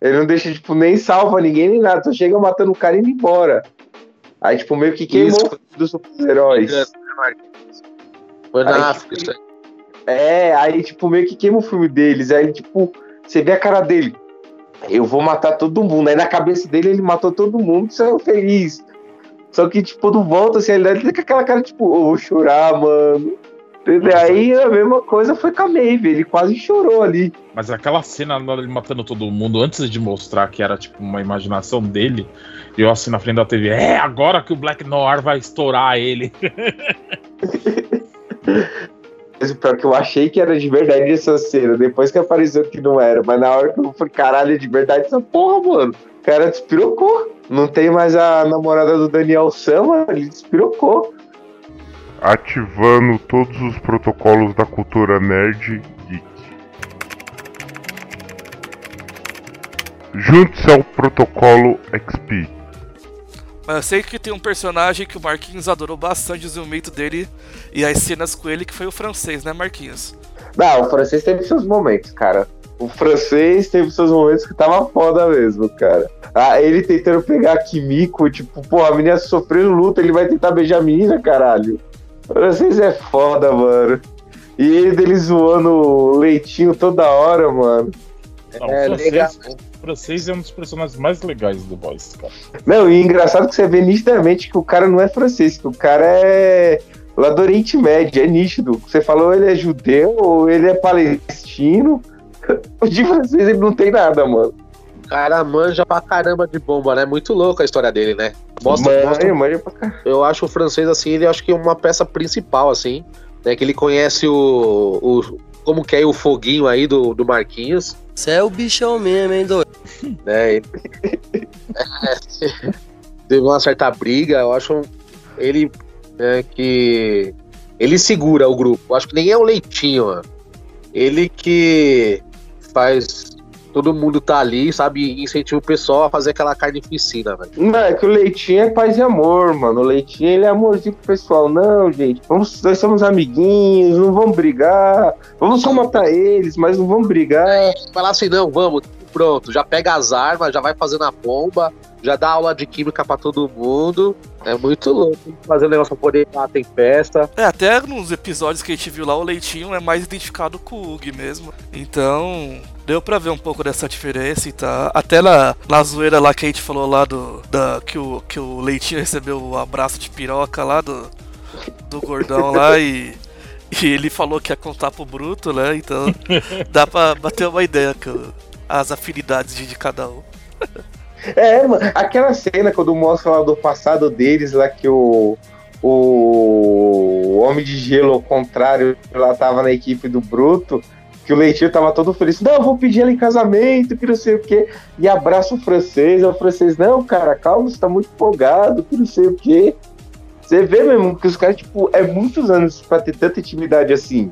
Ele não deixa, tipo, nem salva ninguém nem nada, só chega matando o cara e indo embora. Aí, tipo, meio que queimou Isso. o filme dos super-heróis. Foi na Aí, África, isso aí. É, aí, tipo, meio que queima o filme deles. Aí, tipo, você vê a cara dele. Eu vou matar todo mundo. Aí na cabeça dele ele matou todo mundo e saiu feliz. Só que, tipo, quando volta assim, ele fica com aquela cara, tipo, eu vou chorar, mano. Entendeu? Aí a mesma coisa foi com a Maeve, ele quase chorou ali. Mas aquela cena na hora ele matando todo mundo, antes de mostrar que era tipo uma imaginação dele, e eu assim na frente da TV, é agora que o Black Noir vai estourar ele. Mas o pior é que eu achei que era de verdade essa cena, depois que apareceu que não era. Mas na hora que eu falei, caralho, é de verdade essa porra, mano. O cara despirocou. Não tem mais a namorada do Daniel Sama, ele despirocou. Ativando todos os protocolos da cultura nerd geek. Junte-se ao protocolo XP. Mas eu sei que tem um personagem que o Marquinhos adorou bastante o desenvolvimento dele e as cenas com ele, que foi o francês, né, Marquinhos? Não, o francês teve seus momentos, cara. O francês teve seus momentos que tava foda mesmo, cara. Ah, ele tentando pegar a Kimiko, tipo, pô, a menina sofrendo luta, ele vai tentar beijar a menina, caralho. Francês é foda, mano. E ele dele zoando o leitinho toda hora, mano. Não, É, o, legal. francês, o francês é um dos personagens mais legais do Boys, cara. Não, e engraçado que você vê nitidamente que o cara não é francês, que o cara é lá do Oriente Médio, é nítido. Você falou ele é judeu ou ele é palestino. O de francês ele não tem nada, mano. O cara manja pra caramba de bomba, né? Muito louco a história dele, né? Mostra, mostra manja eu acho o francês assim, ele acho que é uma peça principal assim, né, que ele conhece o, o como que é o foguinho aí do, do Marquinhos, Você é o bichão mesmo, hein, doido? né? Ele, É, teve uma certa briga, eu acho ele né, que ele segura o grupo. Eu acho que nem é o Leitinho, mano. Ele que faz todo mundo tá ali, sabe, e incentiva o pessoal a fazer aquela carnificina, velho. Não, é que o Leitinho é paz e amor, mano. O Leitinho, ele é amorzinho pro pessoal. Não, gente, vamos, nós somos amiguinhos, não vamos brigar. Vamos só matar eles, mas não vamos brigar. Falar assim, não, vamos, pronto, já pega as armas, já vai fazendo a bomba, já dá aula de química pra todo mundo. É muito louco. Fazer um negócio pra poder lá, tem festa. É, até nos episódios que a gente viu lá, o Leitinho é mais identificado com o Hug mesmo. Então, deu pra ver um pouco dessa diferença e tá. Até na, na zoeira lá que a gente falou lá do. Da, que, o, que o Leitinho recebeu o abraço de piroca lá do, do gordão lá e. E ele falou que ia contar pro Bruto, né? Então dá pra bater uma ideia com as afinidades de, de cada um. É, mano, aquela cena quando mostra lá do passado deles, lá que o. O Homem de Gelo, ao contrário, lá tava na equipe do Bruto, que o Leitinho tava todo feliz. Não, eu vou pedir ela em casamento, que não sei o quê. E abraça o francês. O francês, não, cara, calma, você tá muito empolgado, que não sei o quê. Você vê mesmo que os caras, tipo, é muitos anos pra ter tanta intimidade assim.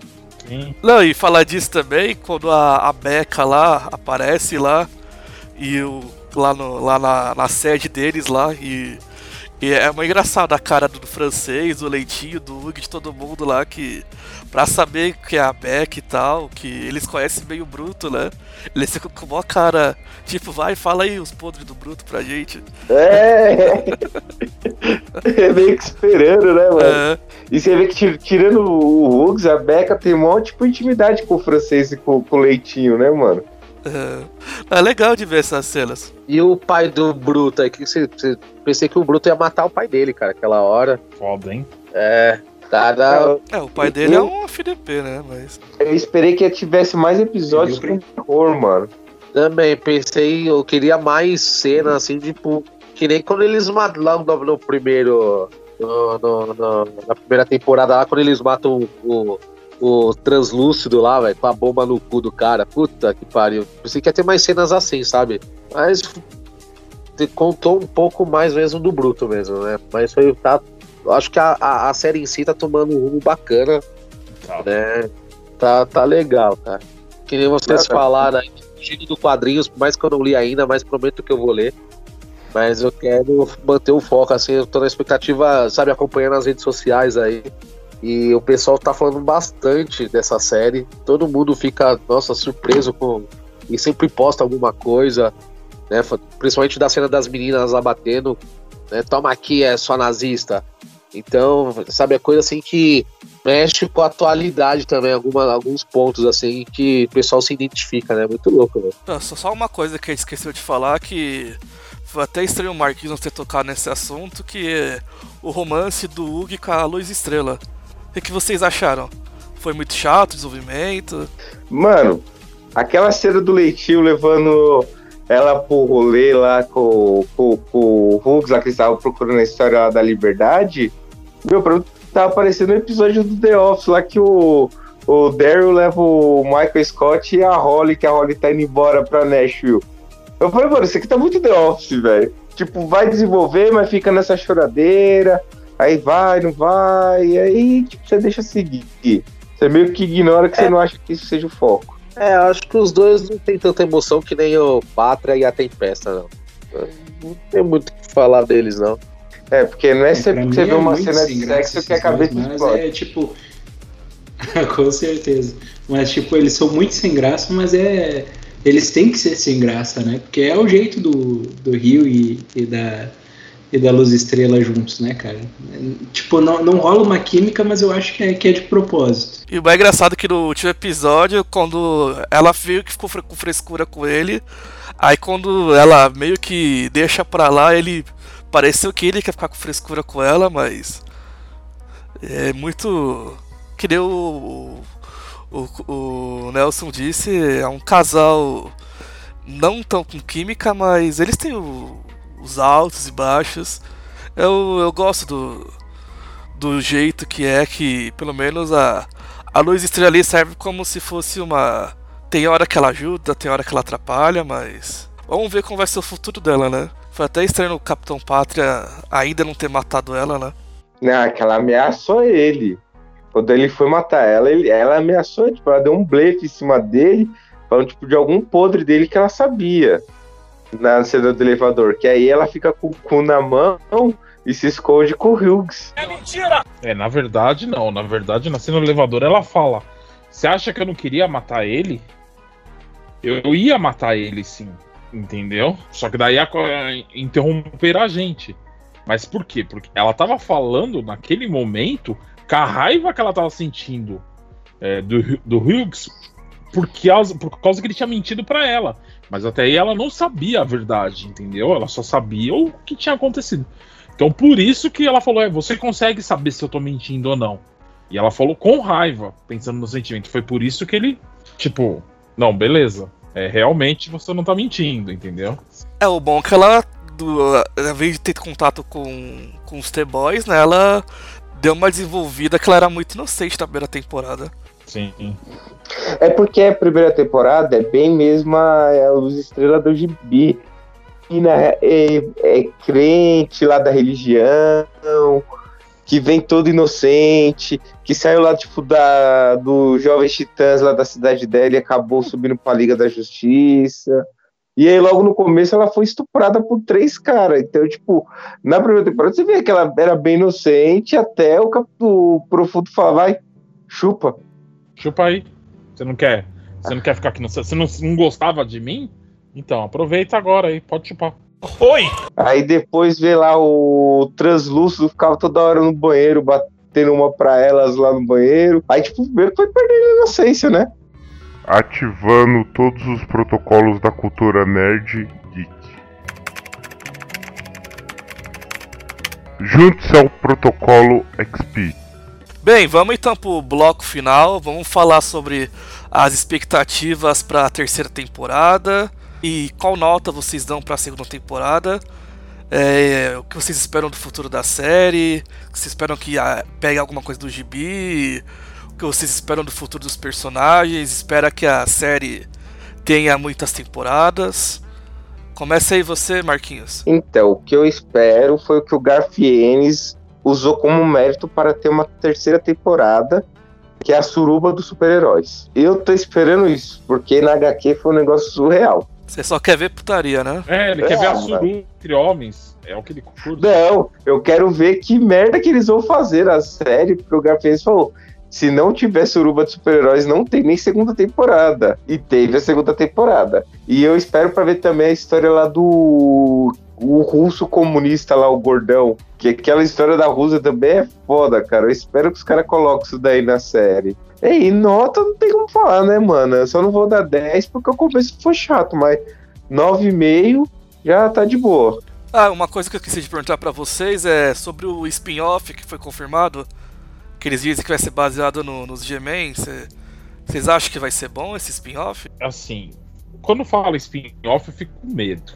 Sim. Não, e falar disso também, quando a, a Becca lá aparece lá, e o, lá, no, lá na, na sede deles lá, e, e é muito engraçado a cara do, francês, do Leitinho, do Hug, de todo mundo lá, que pra saber que é a Becca e tal, que eles conhecem meio o Bruto, né? Eles ficam com uma cara, tipo, vai, fala aí os podres do Bruto pra gente. É. é meio que esperando, né, mano? É, E você vê que tir- tirando o Hugs, a Becca tem mó tipo intimidade com o francês e com, com o Leitinho, né, mano? É, é legal de ver essas cenas. E o pai do Bruto aí, que você, você- pensei que o Bruto ia matar o pai dele, cara, aquela hora. Foda, hein? É, cara. É, o pai dele é um FDP, né? Mas. Eu esperei que tivesse mais episódios com terror, mano. Também pensei, eu queria mais cena assim, tipo, que nem quando eles matam lá no, no primeiro. no- no- no- na primeira temporada lá, quando eles matam o, o, o translúcido lá, velho, com a bomba no cu do cara. Puta que pariu. Pensei que ia ter mais cenas assim, sabe? Mas contou um pouco mais mesmo do Bruto mesmo, né? Mas foi. Tá, eu acho que a, a, a série em si tá tomando um rumo bacana, Tá. né? Tá, tá legal, cara. Que nem vocês tá. falaram aí, fugindo do quadrinhos, por mais que eu não li ainda, mas prometo que eu vou ler. Mas eu quero manter o foco, assim, eu tô na expectativa, sabe, acompanhando as redes sociais aí. E o pessoal tá falando bastante dessa série. Todo mundo fica, nossa, surpreso com. E sempre posta alguma coisa, né? Principalmente da cena das meninas lá batendo, né? Toma aqui, é só nazista. Então, sabe, é coisa assim que mexe com a atualidade também, alguma, alguns pontos assim que o pessoal se identifica, né? Muito louco, velho. Só uma coisa que esqueceu de falar que foi até estranho o Marquinhos não ter tocado nesse assunto, que é o romance do Hugo com a Luz Estrela. O que, vocês acharam? Foi muito chato o desenvolvimento? Mano, aquela cena do Leitinho levando ela pro rolê lá com, com, com o Hugs, lá que eles estavam procurando a história lá da liberdade, meu, pra mim tava aparecendo um episódio do The Office lá que o, o Daryl leva o Michael Scott e a Holly, que a Holly tá indo embora pra Nashville. Eu falei, mano, isso aqui tá muito The Office, velho. Tipo, vai desenvolver, mas fica nessa choradeira, aí vai, não vai, e aí tipo, você deixa seguir. Você meio que ignora que é. você não acha que isso seja o foco. É, acho que os dois não tem tanta emoção que nem o Pátria e a Tempesta, não. Não tem muito o que falar deles, não. É, porque não é, é sempre que você vê é uma cena de sexo que a cabeça mas explode. é tipo. Com certeza. Mas, tipo, eles são muito sem graça, mas é. Eles têm que ser sem graça, né? Porque é o jeito do, do Rio e, e da, e da Luz Estrela juntos, né, cara? Tipo, não, não rola uma química, mas eu acho que é, que é de propósito. E o mais engraçado é que no último episódio, quando ela viu que ficou com frescura com ele, aí quando ela meio que deixa pra lá, ele pareceu que ele quer ficar com frescura com ela, mas é muito. Que nem o, o, o Nelson disse, é um casal não tão com química, mas eles têm o, os altos e baixos. Eu, eu gosto do, do jeito que é que, pelo menos, a, a luz estrela serve como se fosse uma. Tem hora que ela ajuda, tem hora que ela atrapalha, mas. Vamos ver como vai ser o futuro dela, né? Foi até estranho o Capitão Pátria ainda não ter matado ela, né? Não, é que ela ameaçou ele. Quando ele foi matar ela, ele, ela ameaçou, tipo, ela deu um blefe em cima dele, falando, tipo, de algum podre dele que ela sabia na cena do elevador, que aí ela fica com o cu na mão e se esconde com o Hughes. É mentira! É, na verdade não, na verdade na cena do elevador ela fala, você acha que eu não queria matar ele? Eu ia matar ele sim, entendeu? Só que daí ia interromper a gente. Mas por quê? Porque ela tava falando naquele momento com a raiva que ela tava sentindo é, do, do Hughes por causa, por causa que ele tinha mentido para ela. Mas até aí ela não sabia a verdade, entendeu? Ela só sabia o que tinha acontecido. Então por isso que ela falou: é, você consegue saber se eu tô mentindo ou não. E ela falou com raiva, pensando no sentimento. Foi por isso que ele, tipo, não, beleza. É, realmente você não tá mentindo, entendeu? É, o bom é que ela, do, ao invés de ter contato com, com os T-Boys, né, ela deu uma desenvolvida que ela era muito inocente na primeira temporada. Sim. É porque a primeira temporada é bem mesmo a, a Luz Estrela do Gibi. E na, é, é crente lá da religião, que vem todo inocente, que saiu lá, tipo, da, do Jovens Titãs lá da cidade dela e acabou subindo pra Liga da Justiça. E aí, logo no começo, ela foi estuprada por três caras. Então, tipo, na primeira temporada, você vê que ela era bem inocente até o, o profundo falar, vai, chupa. Chupa aí. Você não quer? Você não quer ficar aqui no. Você não, não gostava de mim? Então, aproveita agora aí, pode chupar. Oi! Aí depois vê lá o translúcido, ficava toda hora no banheiro, batendo uma pra elas lá no banheiro. Aí, tipo, primeiro foi perdendo a inocência, né? Ativando todos os protocolos da cultura nerd geek. Junte-se ao protocolo XP. Bem, vamos então pro bloco final. Vamos falar sobre as expectativas para a terceira temporada e qual nota vocês dão para a segunda temporada. É, o que vocês esperam do futuro da série? Vocês esperam que a, ah, pegue alguma coisa do gibi? O que vocês esperam do futuro dos personagens? Espera que a série tenha muitas temporadas? Começa aí você, Marquinhos. Então, o que eu espero foi o que o Garfienes usou como mérito para ter uma terceira temporada, que é a suruba dos super-heróis. Eu tô esperando isso, porque na HQ foi um negócio surreal. Você só quer ver putaria, né? É, ele É, quer ver a mas- suruba entre homens. É o que ele curte. Não, eu quero ver que merda que eles vão fazer na série, porque o Garfield falou. Se não tiver suruba de super-heróis, não tem nem segunda temporada. E teve a segunda temporada. E eu espero pra ver também a história lá do o russo comunista lá, o gordão. Que aquela história da Rússia também é foda, cara. Eu espero que os caras coloquem isso daí na série. E nota não tem como falar, né, mano? Eu só não vou dar 10 porque o começo foi chato, mas 9,5 já tá de boa. Ah, uma coisa que eu esqueci de perguntar pra vocês é sobre o spin-off que foi confirmado. Que eles dizem que vai ser baseado no- nos G-Men. Cê- Vocês acham que vai ser bom esse spin-off? Assim, quando fala spin-off, eu fico com medo.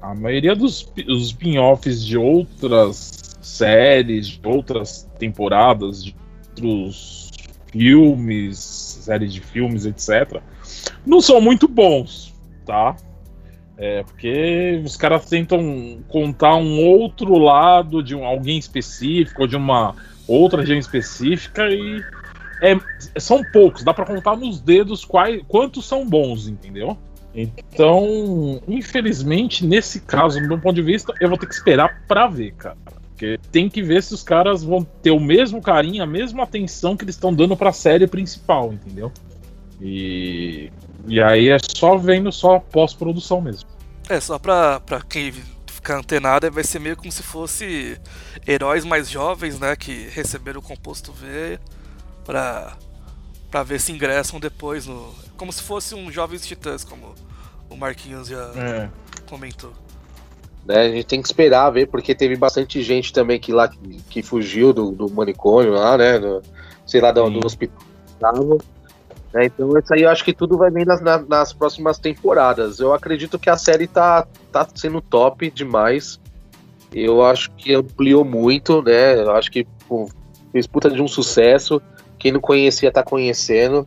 A maioria dos pi- os spin-offs de outras séries, de outras temporadas, de outros filmes, séries de filmes, etc., não são muito bons, tá? É, porque os caras tentam contar um outro lado de um, alguém específico, ou de uma outra região específica, e é, são poucos, dá pra contar nos dedos quais, quantos são bons, entendeu? Então, infelizmente, nesse caso, do meu ponto de vista, eu vou ter que esperar pra ver, cara. Porque tem que ver se os caras vão ter o mesmo carinho, a mesma atenção que eles estão dando pra série principal, entendeu? E, e aí é só vendo só pós-produção mesmo. É, só pra, pra quem ficar antenado, vai ser meio como se fosse heróis mais jovens, né? Que receberam o composto V pra, pra ver se ingressam depois no. Como se fosse um Jovens Titãs, como o Marquinhos já É. comentou. né? A gente tem que esperar ver, porque teve bastante gente também que lá que, que fugiu do, do manicômio lá, né? do- sei lá, do, do hospital. né? Então isso aí eu acho que tudo vai vir nas, na- nas próximas temporadas. Eu acredito que a série tá, tá sendo top demais. Eu acho que ampliou muito, né? Eu acho que pô, fez puta de um sucesso. Quem não conhecia tá conhecendo.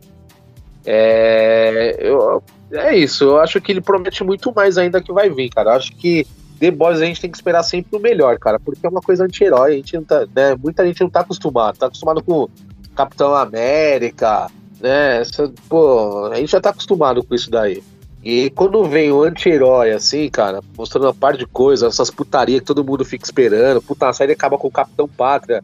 É, eu, é isso, eu acho que ele promete muito mais ainda que vai vir, cara. Eu acho que The Boys a gente tem que esperar sempre o melhor, cara, porque é uma coisa anti-herói, a gente não tá, né, muita gente não tá acostumado, tá acostumado com Capitão América, né, essa, pô, a gente já tá acostumado com isso daí. E quando vem o anti-herói, assim, cara, mostrando uma par de coisas, essas putaria que todo mundo fica esperando, puta, a série acaba com o Capitão Pátria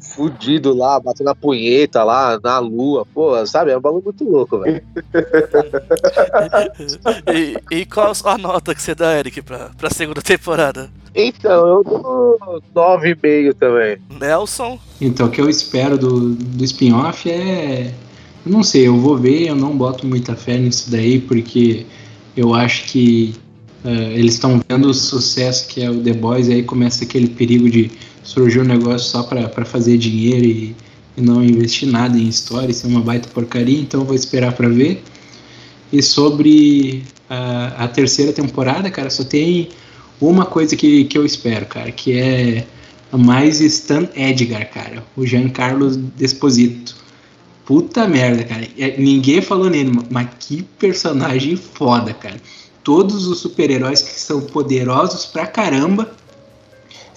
fudido lá, batendo a punheta lá na lua, pô, sabe, é um bagulho muito louco, velho. e, e qual a nota que você dá, Eric, pra, pra segunda temporada? Então, eu dou 9,5 também. Nelson? Então, o que eu espero do, do spin-off é. Eu não sei, eu vou ver, eu não boto muita fé nisso daí, porque eu acho que eh, eles estão vendo o sucesso que é o The Boys, e aí começa aquele perigo de surgir um negócio só pra fazer dinheiro e, e não investir nada em história, isso é uma baita porcaria, então vou esperar pra ver. E sobre a, a terceira temporada, cara, só tem uma coisa que, que eu espero, cara, que é mais Stan Edgar, cara, o Giancarlo Desposito. Puta merda, cara. É, Ninguém falou nele, mas que personagem foda, cara. Todos os super-heróis que são poderosos pra caramba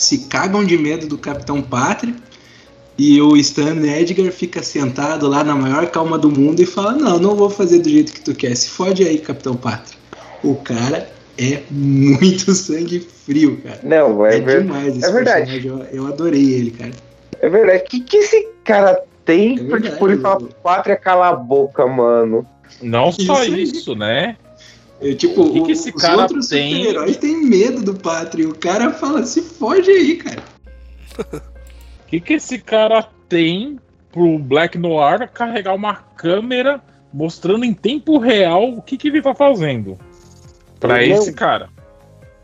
se cagam de medo do Capitão Pátria. E o Stan Edgar fica sentado lá na maior calma do mundo e fala: Não, não vou fazer do jeito que tu quer. Se fode aí, Capitão Pátria. O cara é muito sangue frio, cara. Não, é, ver- demais esse é verdade. personagem. Eu, eu adorei ele, cara. É verdade. O que, que esse cara tem É pra, tipo, ele falar pátria cala a boca, mano? Não só Isso isso, né? Eu, tipo, O que que esse os cara outros tem? super-heróis têm medo do Pátria. O cara fala, se fode aí, cara. O que, que esse cara tem pro Black Noir carregar uma câmera mostrando em tempo real o que, que ele tá fazendo? Pra Não. esse cara.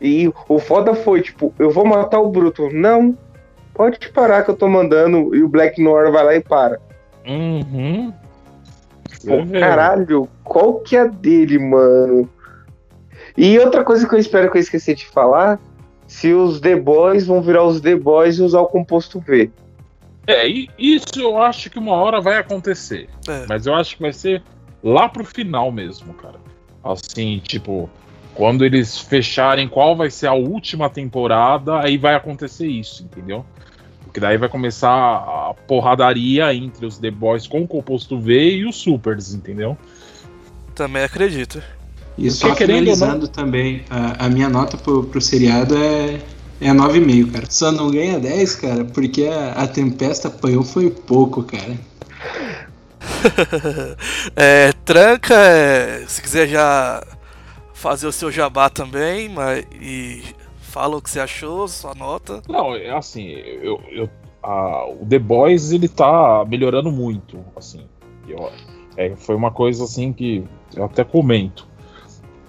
E o foda foi, tipo, eu vou matar o Bruto. Não, pode parar que eu tô mandando. E o Black Noir vai lá e para. Uhum. Pô, É, caralho, qual que é a dele, mano? E outra coisa que eu espero que eu esqueci de falar: se os The Boys vão virar os The Boys e usar o composto V. É, e isso eu acho que uma hora vai acontecer. É. Mas eu acho que vai ser lá pro final mesmo, cara. Assim, tipo, quando eles fecharem qual vai ser a última temporada, aí vai acontecer isso, entendeu? Porque daí vai começar a porradaria entre os The Boys com o composto V e os Supers, entendeu? Também acredito. E só finalizando não... também, a, a, minha nota pro, pro seriado é, é 9,5, cara. Só não ganha 10, cara, porque a, a Tempesta apanhou foi pouco, cara. é, tranca, é, se quiser já fazer o seu jabá também, mas e fala o que você achou, sua nota. Não, é assim, eu, eu a, o The Boys ele tá melhorando muito, assim. Eu, é, foi uma coisa assim que eu até comento.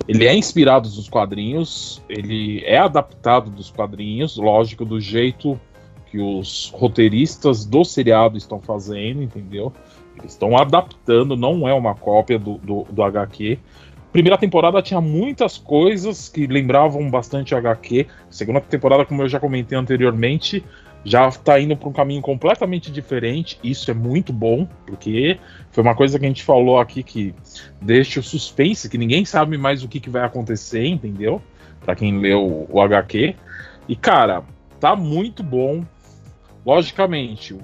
Ele é inspirado nos quadrinhos, ele é adaptado dos quadrinhos, lógico, do jeito que os roteiristas do seriado estão fazendo, entendeu? Eles estão adaptando, não é uma cópia do, do, do HQ. Primeira temporada tinha muitas coisas que lembravam bastante HQ. Segunda temporada, como eu já comentei anteriormente, já está indo para um caminho completamente diferente. Isso é muito bom, porque foi uma coisa que a gente falou aqui que deixa o suspense, que ninguém sabe mais o que, que vai acontecer, entendeu? Para quem leu o HQ. E cara, tá muito bom. Logicamente,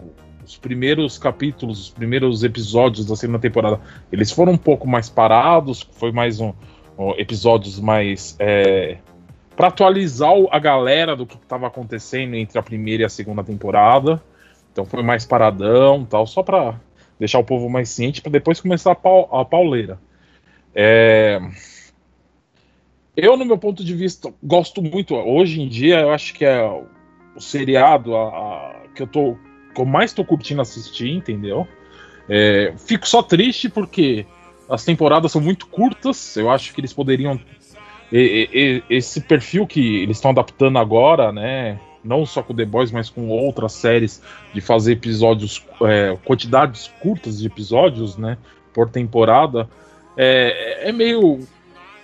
os primeiros capítulos, os primeiros episódios da segunda temporada, eles foram um pouco mais parados, foi mais um, um episódios mais é, para atualizar a galera do que estava acontecendo entre a primeira e a segunda temporada. Então foi mais paradão, tal, só para deixar o povo mais ciente para depois começar a, pau, a pauleira. É... Eu, no meu ponto de vista, gosto muito. Hoje em dia, eu acho que é o seriado a, a, que eu tô que eu mais tô curtindo assistir, entendeu? É, fico só triste porque as temporadas são muito curtas. Eu acho que eles poderiam. E, e, esse perfil que eles estão adaptando agora, né? Não só com The Boys, mas com outras séries, de fazer episódios, é, quantidades curtas de episódios, né? Por temporada. É, é meio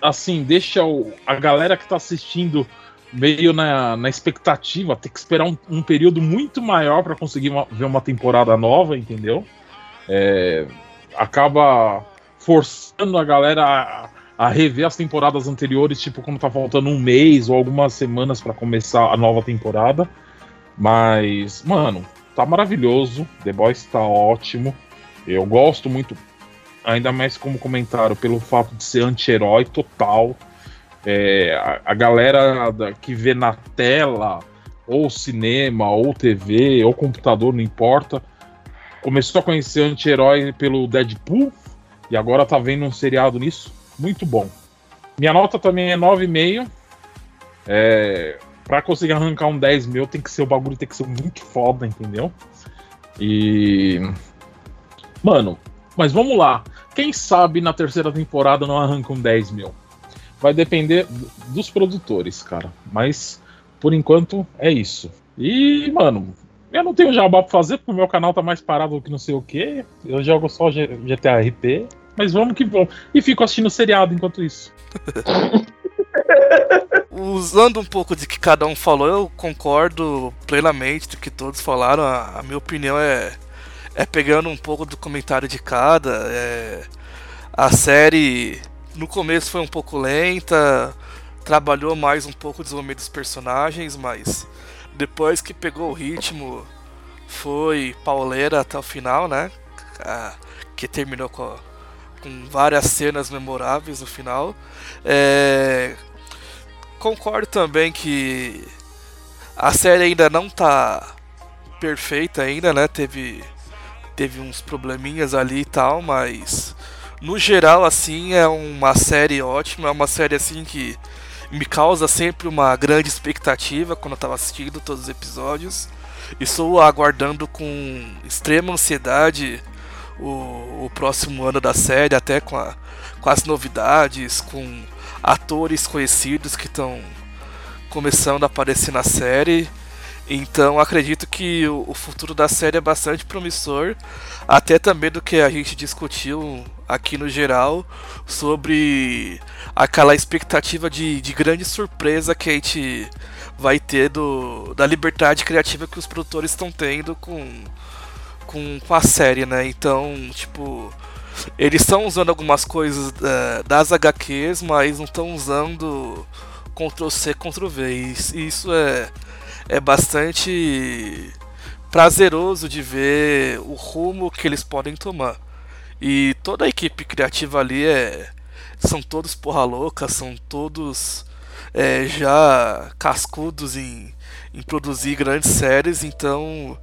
assim, deixa o, a galera que tá assistindo meio na, na expectativa, ter que esperar um, um período muito maior para conseguir uma, ver uma temporada nova, entendeu? É, acaba forçando a galera a, a, rever as temporadas anteriores, tipo quando tá faltando um mês ou algumas semanas para começar a nova temporada. Mas, mano, tá maravilhoso. The Boys tá ótimo. Eu gosto muito, ainda mais como comentário, pelo fato de ser anti-herói total. É, a, a, galera da, que vê na tela, ou cinema, ou TV, ou computador, não importa, começou a conhecer anti-herói pelo Deadpool e agora tá vendo um seriado nisso. Muito bom. Minha nota também é 9,5. É, pra conseguir arrancar um 10 mil, tem que ser o bagulho, tem que ser muito foda, entendeu? E. Mano, mas vamos lá. Quem sabe na terceira temporada não arranca um 10 mil? vai depender dos produtores, cara. Mas por enquanto é isso. E, mano, eu não tenho jabá pra fazer, porque o meu canal tá mais parado do que não sei o que. Eu jogo só GTA RP. Mas vamos que vamos. E fico assistindo seriado enquanto isso. Usando um pouco de que cada um falou, eu concordo plenamente do que todos falaram. A, a minha opinião é, é pegando um pouco do comentário de cada. É, a série no começo foi um pouco lenta, trabalhou mais um pouco o desenvolvimento dos personagens, mas depois que pegou o ritmo, foi pauleira até o final, né? Ah, que terminou com, com, várias cenas memoráveis no final. É, concordo também que a série ainda não tá perfeita ainda, né? Teve teve uns probleminhas ali e tal, mas no geral, assim, é uma série ótima, é uma série assim que me causa sempre uma grande expectativa quando eu estava assistindo todos os episódios. Estou aguardando com extrema ansiedade o, o próximo ano da série, até com, a, com as novidades, com atores conhecidos que estão começando a aparecer na série. Então acredito que o, futuro da série é bastante promissor, até também do que a gente discutiu aqui no geral sobre aquela expectativa de, de grande surpresa que a gente vai ter do, da liberdade criativa que os produtores estão tendo com, com, com, a série, né? Então, tipo, eles estão usando algumas coisas uh, das HQs, mas não estão usando Ctrl C, Ctrl V. E isso é, é bastante prazeroso de ver o rumo que eles podem tomar. E toda a equipe criativa ali é, são todos porra louca, são todos é, já cascudos em, em produzir grandes séries, então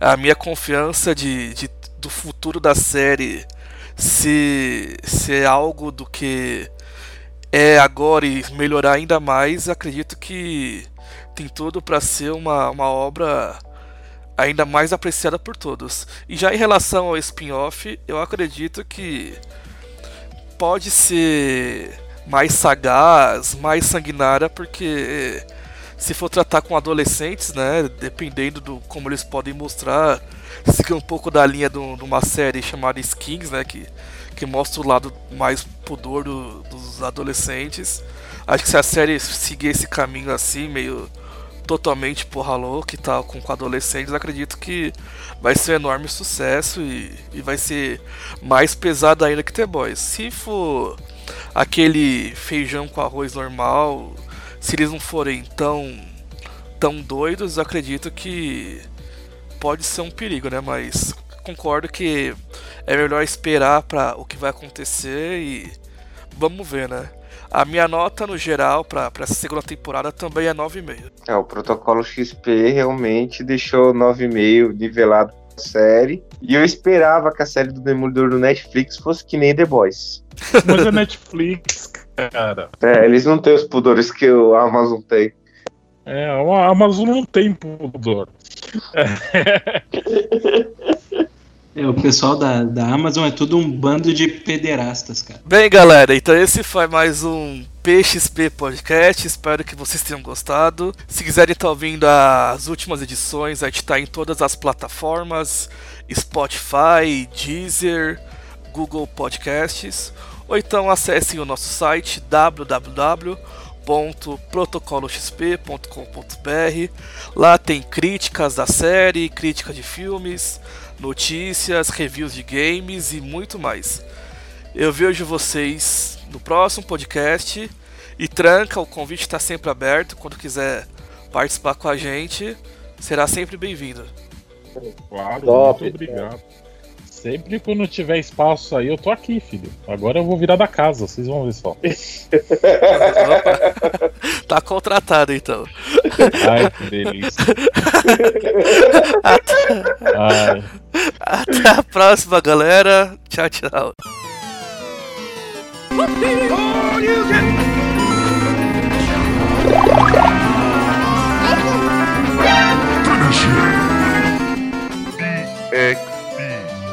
a minha confiança de, de do futuro da série se, se é algo do que é agora e melhorar ainda mais, acredito que tem tudo para ser uma, uma obra ainda mais apreciada por todos. E já em relação ao spin-off, eu acredito que pode ser mais sagaz, mais sanguinária, porque se for tratar com adolescentes, né, dependendo do como eles podem mostrar, seguir um pouco da linha de uma série chamada Skins, né, que, que mostra o lado mais pudor do, dos adolescentes. Acho que se a série seguir esse caminho assim, meio totalmente porra louca e tal, com, com adolescentes, acredito que vai ser um enorme sucesso e, e vai ser mais pesado ainda que The Boys. Se for aquele feijão com arroz normal, se eles não forem tão, tão doidos, acredito que pode ser um perigo, né? Mas concordo que é melhor esperar para o que vai acontecer e vamos ver, né? A minha nota no geral para essa segunda temporada também é 9,5. É, o protocolo XP realmente deixou 9,5 nivelado a série. E eu esperava que a série do Demolidor do Netflix fosse que nem The Boys. Mas é Netflix, cara. É, eles não têm os pudores que o Amazon tem. É, a Amazon não tem pudor. É. O pessoal da, da Amazon é tudo um bando de pederastas, cara. Bem, galera, então esse foi mais um PXP Podcast. Espero que vocês tenham gostado. Se quiserem estar ouvindo as últimas edições, a gente está em todas as plataformas: Spotify, Deezer, Google Podcasts. Ou então acessem o nosso site www.protocoloxp.com.br. Lá tem críticas da série, críticas de filmes notícias, reviews de games e muito mais. Eu vejo vocês no próximo podcast e tranca, o convite está sempre aberto. Quando quiser participar com a gente, será sempre bem-vindo. Claro, Top, muito obrigado. Sempre quando tiver espaço aí, eu tô aqui, filho. Agora eu vou virar da casa, vocês vão ver só. tá contratado então. Ai, que delícia. Até... Ai. Até a próxima, galera. Tchau, tchau.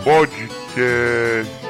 Podcast.